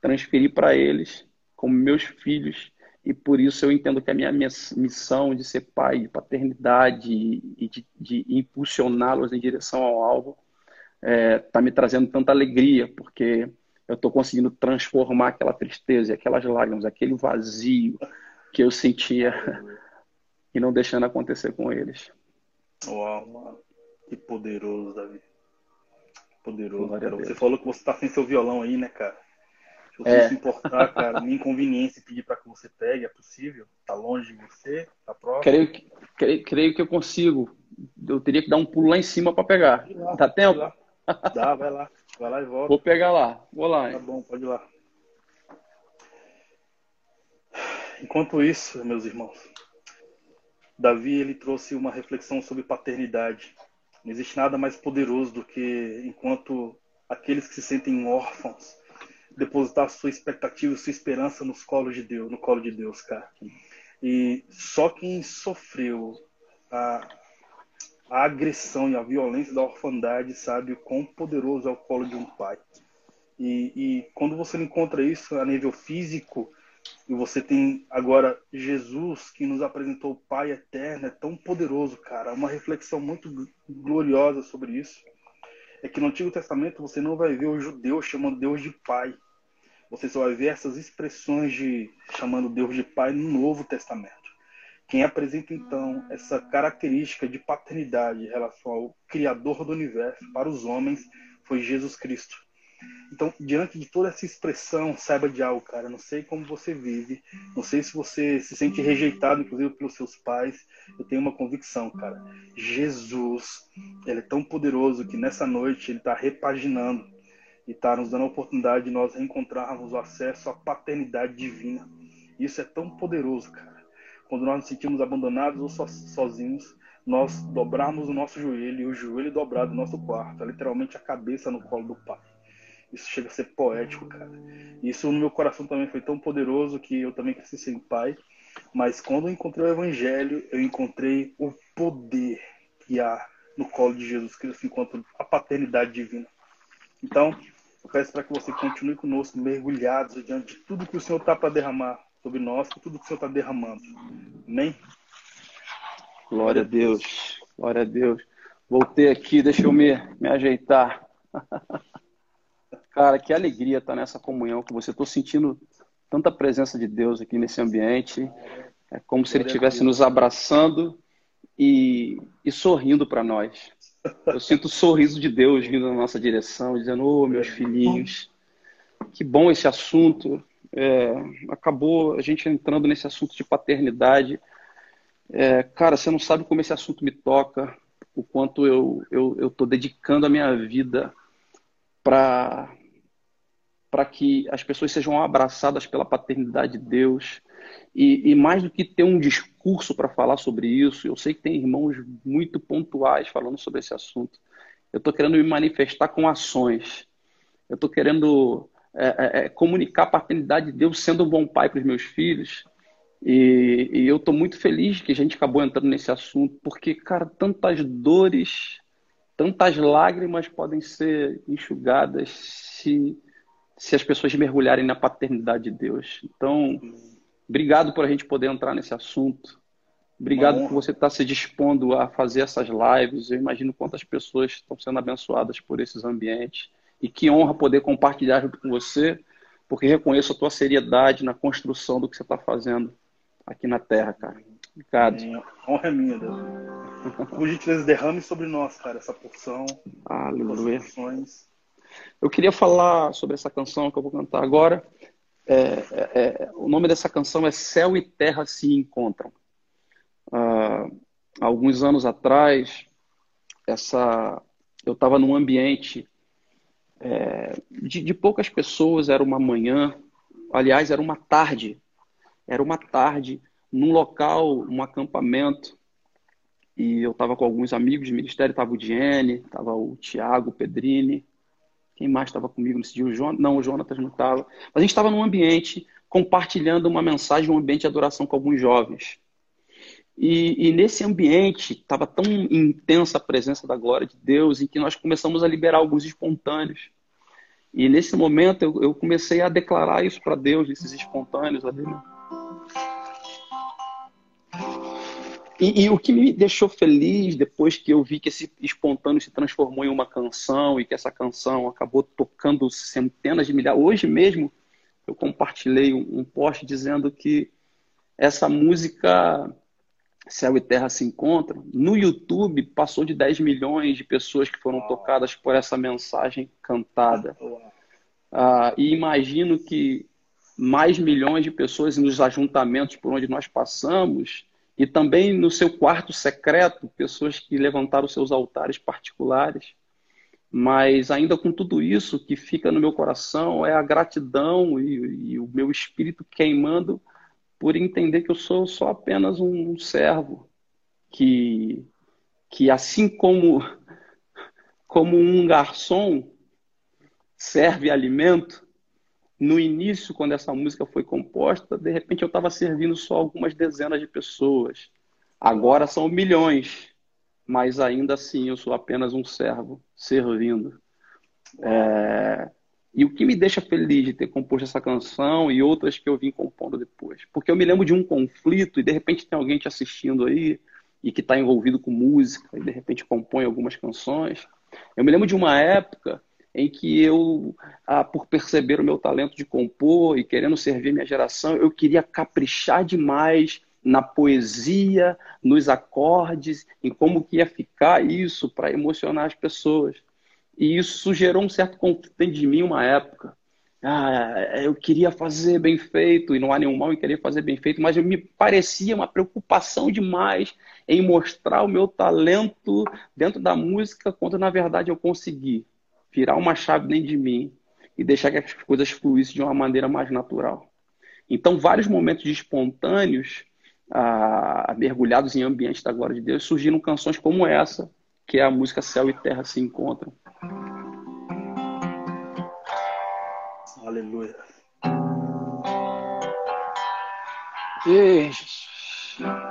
transferir para eles como meus filhos, e por isso eu entendo que a minha missão de ser pai, de paternidade e de, de impulsioná-los em direção ao alvo está é, tá me trazendo tanta alegria, porque eu estou conseguindo transformar aquela tristeza, aquelas lágrimas, aquele vazio que eu sentia e não deixando acontecer com eles. Uau, mano. Que poderoso, Davi. Poderoso, cara. Você falou que você tá sem seu violão aí, né, cara? Se você é. se importar, cara, minha inconveniência pedir para que você pegue, é possível? Tá longe de você? Tá próximo? Creio que, creio, creio que eu consigo. Eu teria que dar um pulo lá em cima para pegar. Lá, Dá tempo? Dá, vai lá. Vai lá e volta. Vou pegar lá. Vou lá. Tá bom, pode ir lá. Enquanto isso, meus irmãos, Davi ele trouxe uma reflexão sobre paternidade. Não existe nada mais poderoso do que enquanto aqueles que se sentem órfãos depositar sua expectativa, sua esperança nos colos de Deus, no colo de Deus, cara. E só quem sofreu a, a agressão e a violência da orfandade sabe o quão poderoso é o colo de um pai. E, e quando você encontra isso a nível físico, e você tem agora Jesus que nos apresentou o Pai eterno, é tão poderoso, cara. Uma reflexão muito gloriosa sobre isso é que no Antigo Testamento você não vai ver o judeu chamando Deus de Pai. Você só vai ver essas expressões de chamando Deus de Pai no Novo Testamento. Quem apresenta então essa característica de paternidade em relação ao Criador do universo para os homens foi Jesus Cristo. Então, diante de toda essa expressão, saiba de algo, cara. Não sei como você vive, não sei se você se sente rejeitado, inclusive pelos seus pais. Eu tenho uma convicção, cara. Jesus, ele é tão poderoso que nessa noite ele está repaginando e está nos dando a oportunidade de nós reencontrarmos o acesso à paternidade divina. Isso é tão poderoso, cara. Quando nós nos sentimos abandonados ou so sozinhos, nós dobrarmos o nosso joelho e o joelho dobrado no nosso quarto, é literalmente a cabeça no colo do Pai. Isso chega a ser poético, cara. Isso no meu coração também foi tão poderoso que eu também cresci sem pai. Mas quando eu encontrei o Evangelho, eu encontrei o poder que há no colo de Jesus Cristo enquanto a paternidade divina. Então, eu peço para que você continue conosco, mergulhados diante de tudo que o Senhor está para derramar sobre nós, e tudo que o Senhor está derramando. Amém? Glória a Deus. Glória a Deus. Voltei aqui, deixa eu me, me ajeitar. Cara, que alegria estar nessa comunhão com você. Estou sentindo tanta presença de Deus aqui nesse ambiente. É como se Ele estivesse nos abraçando e, e sorrindo para nós. Eu sinto o sorriso de Deus vindo na nossa direção, dizendo: Ô, oh, meus filhinhos, que bom esse assunto. É, acabou a gente entrando nesse assunto de paternidade. É, cara, você não sabe como esse assunto me toca, o quanto eu estou dedicando a minha vida para para que as pessoas sejam abraçadas pela paternidade de Deus. E, e mais do que ter um discurso para falar sobre isso, eu sei que tem irmãos muito pontuais falando sobre esse assunto. Eu estou querendo me manifestar com ações. Eu estou querendo é, é, é, comunicar a paternidade de Deus sendo um bom pai para os meus filhos. E, e eu estou muito feliz que a gente acabou entrando nesse assunto, porque, cara, tantas dores, tantas lágrimas podem ser enxugadas se se as pessoas mergulharem na paternidade de Deus. Então, obrigado por a gente poder entrar nesse assunto. Obrigado por você estar se dispondo a fazer essas lives. Eu imagino quantas pessoas estão sendo abençoadas por esses ambientes. E que honra poder compartilhar junto com você, porque reconheço a tua seriedade na construção do que você está fazendo aqui na Terra, cara. Obrigado. A honra é minha, Deus. Por gentileza, derrame sobre nós, cara, essa porção. Aleluia. Eu queria falar sobre essa canção que eu vou cantar agora. É, é, é, o nome dessa canção é Céu e Terra se Encontram. Ah, alguns anos atrás, essa, eu estava num ambiente é, de, de poucas pessoas, era uma manhã, aliás, era uma tarde, era uma tarde num local, um acampamento, e eu estava com alguns amigos de ministério, estava o Diene, estava o Tiago Pedrini, quem mais estava comigo nesse dia? O Jon... Não, o Jonatas não estava. Mas a gente estava num ambiente compartilhando uma mensagem, um ambiente de adoração com alguns jovens. E, e nesse ambiente estava tão intensa a presença da glória de Deus, em que nós começamos a liberar alguns espontâneos. E nesse momento eu, eu comecei a declarar isso para Deus, esses espontâneos ali. E, e, o que me deixou feliz depois que eu vi que esse espontâneo se transformou em uma canção e que essa canção acabou tocando centenas de milhares. Hoje mesmo eu compartilhei um, um post dizendo que essa música Céu e Terra se encontram. No YouTube passou de 10 milhões de pessoas que foram tocadas por essa mensagem cantada. Ah, e imagino que mais milhões de pessoas nos ajuntamentos por onde nós passamos e também no seu quarto secreto, pessoas que levantaram seus altares particulares. Mas ainda com tudo isso, que fica no meu coração é a gratidão e, e o meu espírito queimando por entender que eu sou só apenas um servo que, que assim como, como um garçom serve alimento, no início, quando essa música foi composta, de repente eu estava servindo só algumas dezenas de pessoas. Agora são milhões, mas ainda assim eu sou apenas um servo servindo. É... E o que me deixa feliz de ter composto essa canção e outras que eu vim compondo depois? Porque eu me lembro de um conflito e de repente tem alguém te assistindo aí e que está envolvido com música e de repente compõe algumas canções. Eu me lembro de uma época em que eu, ah, por perceber o meu talento de compor e querendo servir minha geração, eu queria caprichar demais na poesia, nos acordes, em como que ia ficar isso para emocionar as pessoas. E isso gerou um certo conflito de mim uma época. Ah, eu queria fazer bem feito, e não há nenhum mal em querer fazer bem feito, mas me parecia uma preocupação demais em mostrar o meu talento dentro da música, quando na verdade eu consegui virar uma chave dentro de mim e deixar que as coisas fluíssem de uma maneira mais natural. Então, vários momentos de espontâneos, ah, mergulhados em ambientes da glória de Deus, surgiram canções como essa, que é a música Céu e Terra se encontram. Aleluia. Ei, Cara,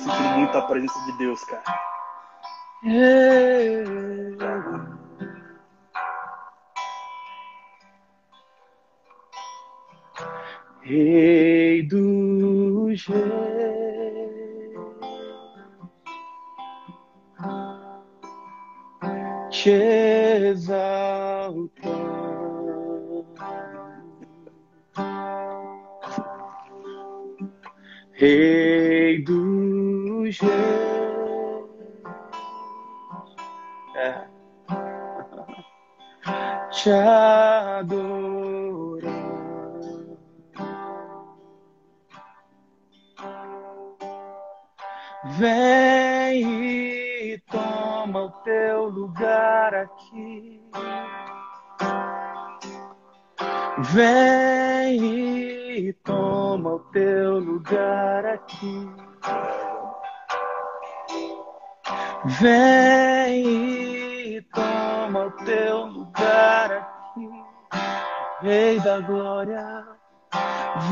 sentindo muita presença de Deus, cara. Rei do te exaltar. Rei dos reis. É. Te adorar. Vem e toma o teu lugar aqui. Vem e toma o teu lugar aqui. Vem e toma o teu lugar aqui, Rei da Glória.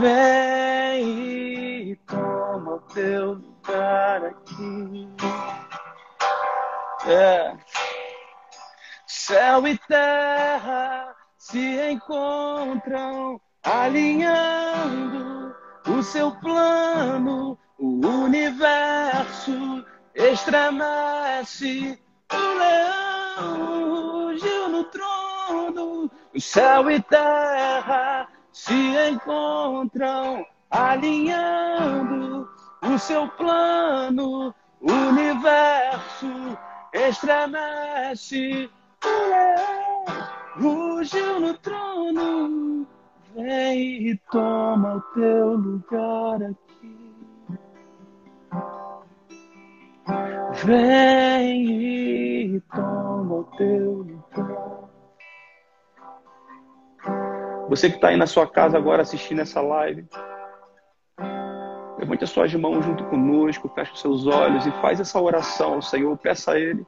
Vem e toma o teu lugar aqui. É. Céu e terra se encontram alinhando o seu plano, o universo estremece, o leão rugiu no trono, céu e terra se encontram alinhando o seu plano, o universo estremece, o leão rugiu no trono, vem e toma o teu lugar aqui. Vem e toma o teu lugar. Você que está aí na sua casa agora assistindo essa live, levante as suas mãos junto conosco, feche os seus olhos e faz essa oração ao Senhor. Peça a Ele,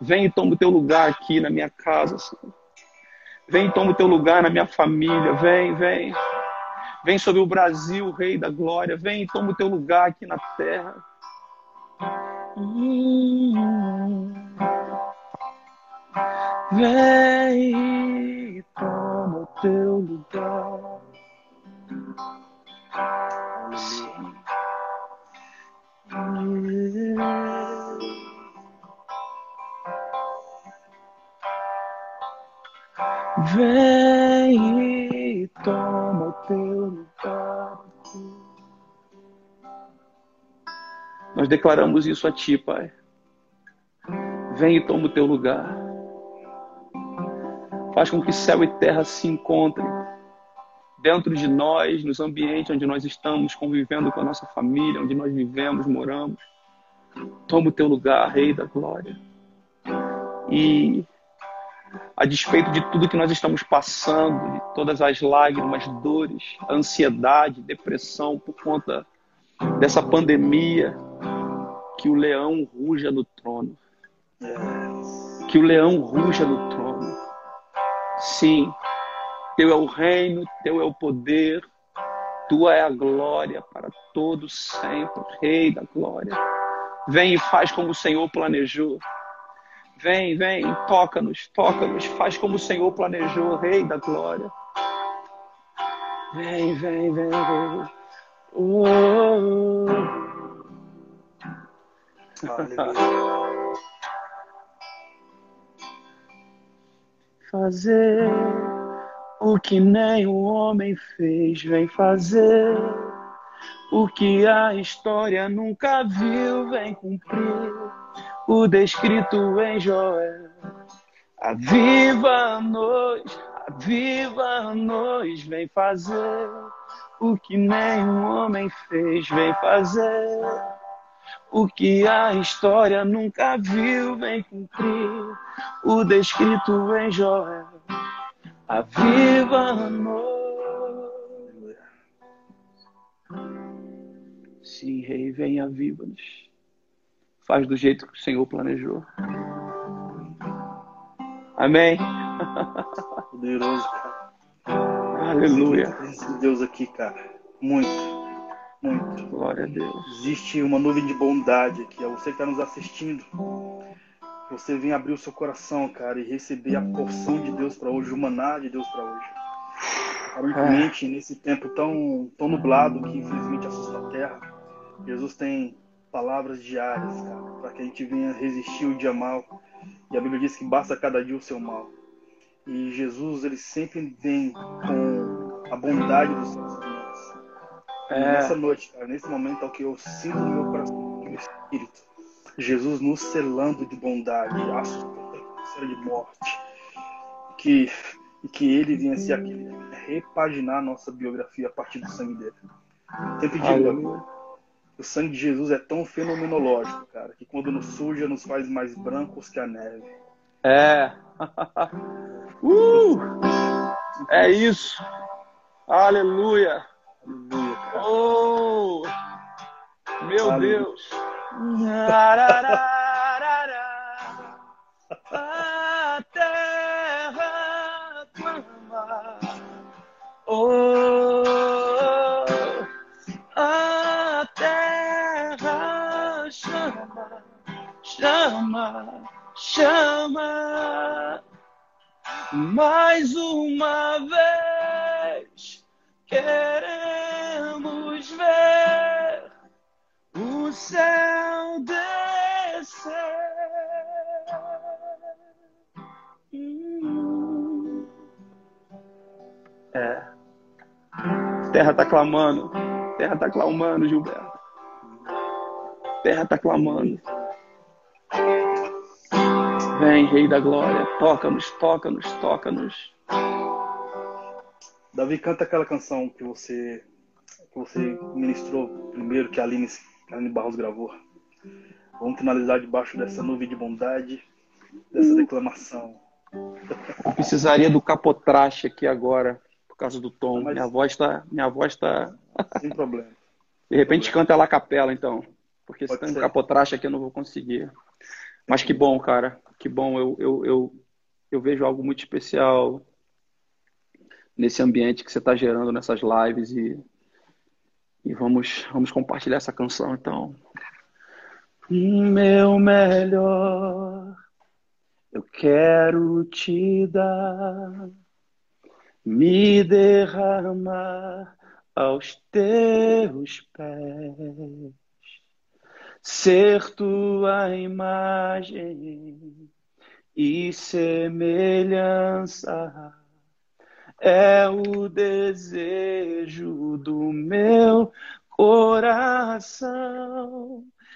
vem e toma o teu lugar aqui na minha casa, Senhor. Vem e toma o teu lugar na minha família. Vem, vem. Vem sobre o Brasil, Rei da Glória. Vem e toma o teu lugar aqui na terra. Vem e toma o teu lugar. Vem e toma Nós declaramos isso a Ti, Pai. Vem e toma o teu lugar. Faz com que céu e terra se encontrem dentro de nós, nos ambientes onde nós estamos convivendo com a nossa família, onde nós vivemos, moramos. Toma o teu lugar, Rei da Glória. E a despeito de tudo que nós estamos passando, de todas as lágrimas, dores, ansiedade, depressão por conta dessa pandemia, que o leão ruja no trono. Que o leão ruja no trono. Sim, teu é o reino, teu é o poder, tua é a glória para todos sempre, Rei da glória. Vem e faz como o Senhor planejou. Vem, vem, toca-nos, toca-nos, faz como o Senhor planejou, Rei da glória. Vem, vem, vem, vem. Fazer o que nem o homem fez, vem fazer. O que a história nunca viu, vem cumprir o descrito em Joel. Aviva-nos, aviva-nos, vem fazer o que nenhum homem fez, vem fazer o que a história nunca viu, vem cumprir o descrito em Joel. Aviva-nos. Sim, Rei, vem, aviva-nos. Faz do jeito que o Senhor planejou. Amém. Poderoso, Aleluia. Esse Deus aqui, cara. Muito. Muito. Glória a Deus. Existe uma nuvem de bondade aqui. É você que está nos assistindo. Você vem abrir o seu coração, cara, e receber a porção de Deus para hoje, o maná de Deus para hoje. Aparentemente, é. nesse tempo tão, tão nublado que infelizmente assusta a terra, Jesus tem palavras diárias, cara, para que a gente venha resistir o dia mal. E a Bíblia diz que basta cada dia o seu mal. E Jesus, ele sempre vem com a bondade dos seus filhos. É. Nessa noite, cara, nesse momento, é o que eu sinto no meu coração, no meu espírito. Jesus nos selando de bondade, assustando de morte. Que, que ele venha se repaginar a nossa biografia a partir do sangue dele. Sempre digo, o sangue de Jesus é tão fenomenológico, cara, que quando nos suja, nos faz mais brancos que a neve. É. uh! É isso. Aleluia. Aleluia cara. Oh! Meu Aleluia. Deus. A terra clama. Oh! chama, chama mais uma vez. Queremos ver o céu descer. É. Terra tá clamando. Terra tá clamando, Gilberto. Terra tá clamando. Vem, Rei da Glória, toca-nos, toca-nos, toca-nos. Davi, canta aquela canção que você que você ministrou primeiro, que a Aline, a Aline Barros gravou. Vamos finalizar debaixo dessa nuvem de bondade, dessa declamação. Eu precisaria do capotraste aqui agora, por causa do tom. Mas... Minha voz está. Minha voz tá. Sem problema. De repente canta ela a capela, então. Porque se tem um capotraste aqui eu não vou conseguir. Mas que bom, cara. Que bom. Eu, eu, eu, eu vejo algo muito especial nesse ambiente que você está gerando nessas lives e, e vamos, vamos compartilhar essa canção então. Meu melhor, eu quero te dar, me derramar aos teus pés, ser tua imagem e semelhança é o desejo do meu coração.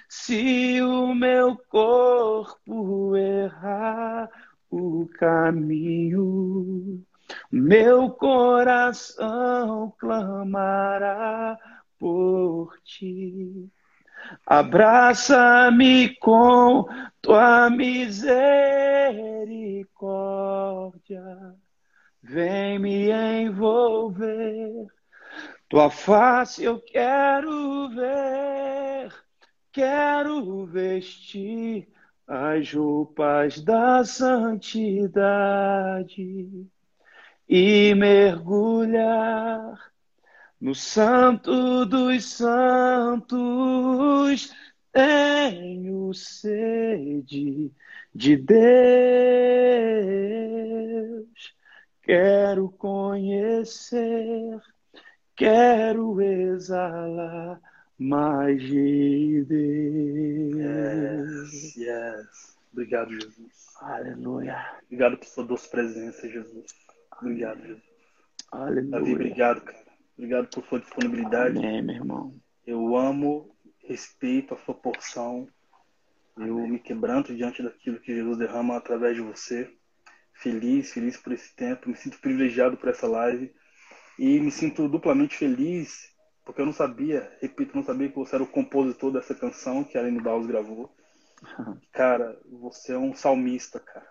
Se o meu corpo errar o caminho, meu coração clamará por ti. Abraça-me com tua misericórdia vem me envolver. Tua face eu quero ver, quero vestir as roupas da santidade e mergulhar no Santo dos Santos. Tenho sede de Deus Quero conhecer, quero exalar mais de Deus. Yes, yes. Obrigado, Jesus. Aleluia. Obrigado por sua doce presença, Jesus. Obrigado, Jesus. Aleluia. Davi, obrigado, cara. Obrigado por sua disponibilidade. Amém, meu irmão. Eu amo, respeito a sua porção. Eu me quebranto diante daquilo que Jesus derrama através de você feliz, feliz por esse tempo, me sinto privilegiado por essa live e me sinto duplamente feliz porque eu não sabia, repito, não sabia que você era o compositor dessa canção que a Aline Baus gravou. Cara, você é um salmista, cara.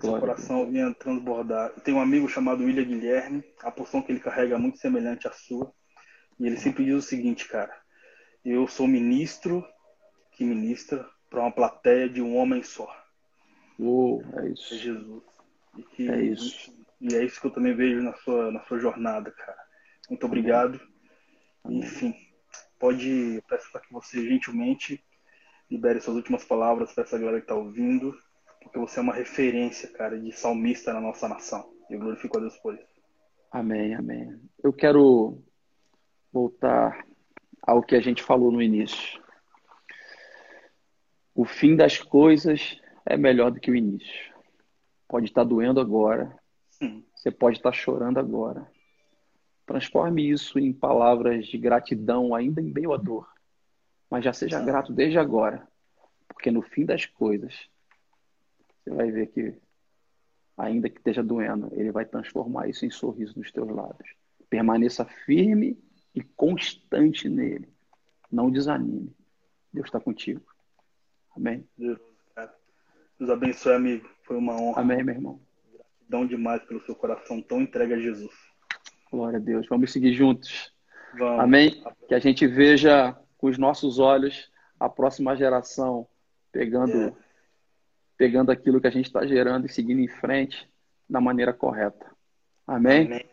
Seu coração vinha transbordar. Tem um amigo chamado William Guilherme, a porção que ele carrega é muito semelhante à sua. E ele sempre diz o seguinte, cara: Eu sou ministro que ministra para uma plateia de um homem só. Oh, é isso. É Jesus. E que, é isso. E é isso que eu também vejo na sua, na sua jornada, cara. Muito obrigado. Amém. Enfim, pode, peço para que você gentilmente libere suas últimas palavras para essa galera que está ouvindo, porque você é uma referência, cara, de salmista na nossa nação. Eu glorifico a Deus por isso. Amém, amém. Eu quero voltar ao que a gente falou no início. O fim das coisas é melhor do que o início. Pode estar doendo agora, Sim. você pode estar chorando agora. Transforme isso em palavras de gratidão, ainda em meio à dor. Mas já seja Sim. grato desde agora, porque no fim das coisas, você vai ver que, ainda que esteja doendo, ele vai transformar isso em sorriso nos teus lábios. Permaneça firme e constante nele. Não desanime. Deus está contigo. Amém? Deus. Deus abençoe, amigo. Foi uma honra. Amém, meu irmão. Gratidão demais pelo seu coração tão entregue a Jesus. Glória a Deus. Vamos seguir juntos. Vamos. Amém? Que a gente veja com os nossos olhos a próxima geração pegando, É. pegando aquilo que a gente está gerando e seguindo em frente da maneira correta. Amém? Amém.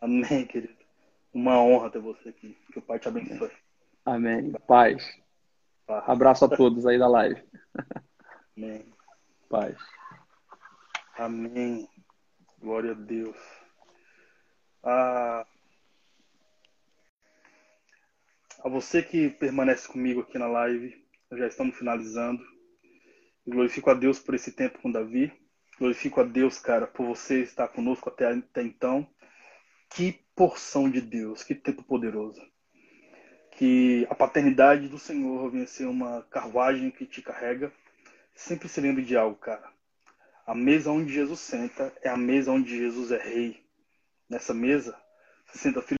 Amém, querido. Uma honra ter você aqui. Que o Pai te abençoe. Amém. Paz. Paz. Abraço a todos aí da live. Amém. Paz. Amém. Glória a Deus. A, a você que permanece comigo aqui na live, já estamos finalizando. Glorifico a Deus por esse tempo com Davi. Glorifico a Deus, cara, por você estar conosco até, até então. Que porção de Deus, que tempo poderoso. Que a paternidade do Senhor venha ser uma carruagem que te carrega. Sempre se lembre de algo, cara. A mesa onde Jesus senta é a mesa onde Jesus é rei. Nessa mesa, se senta filho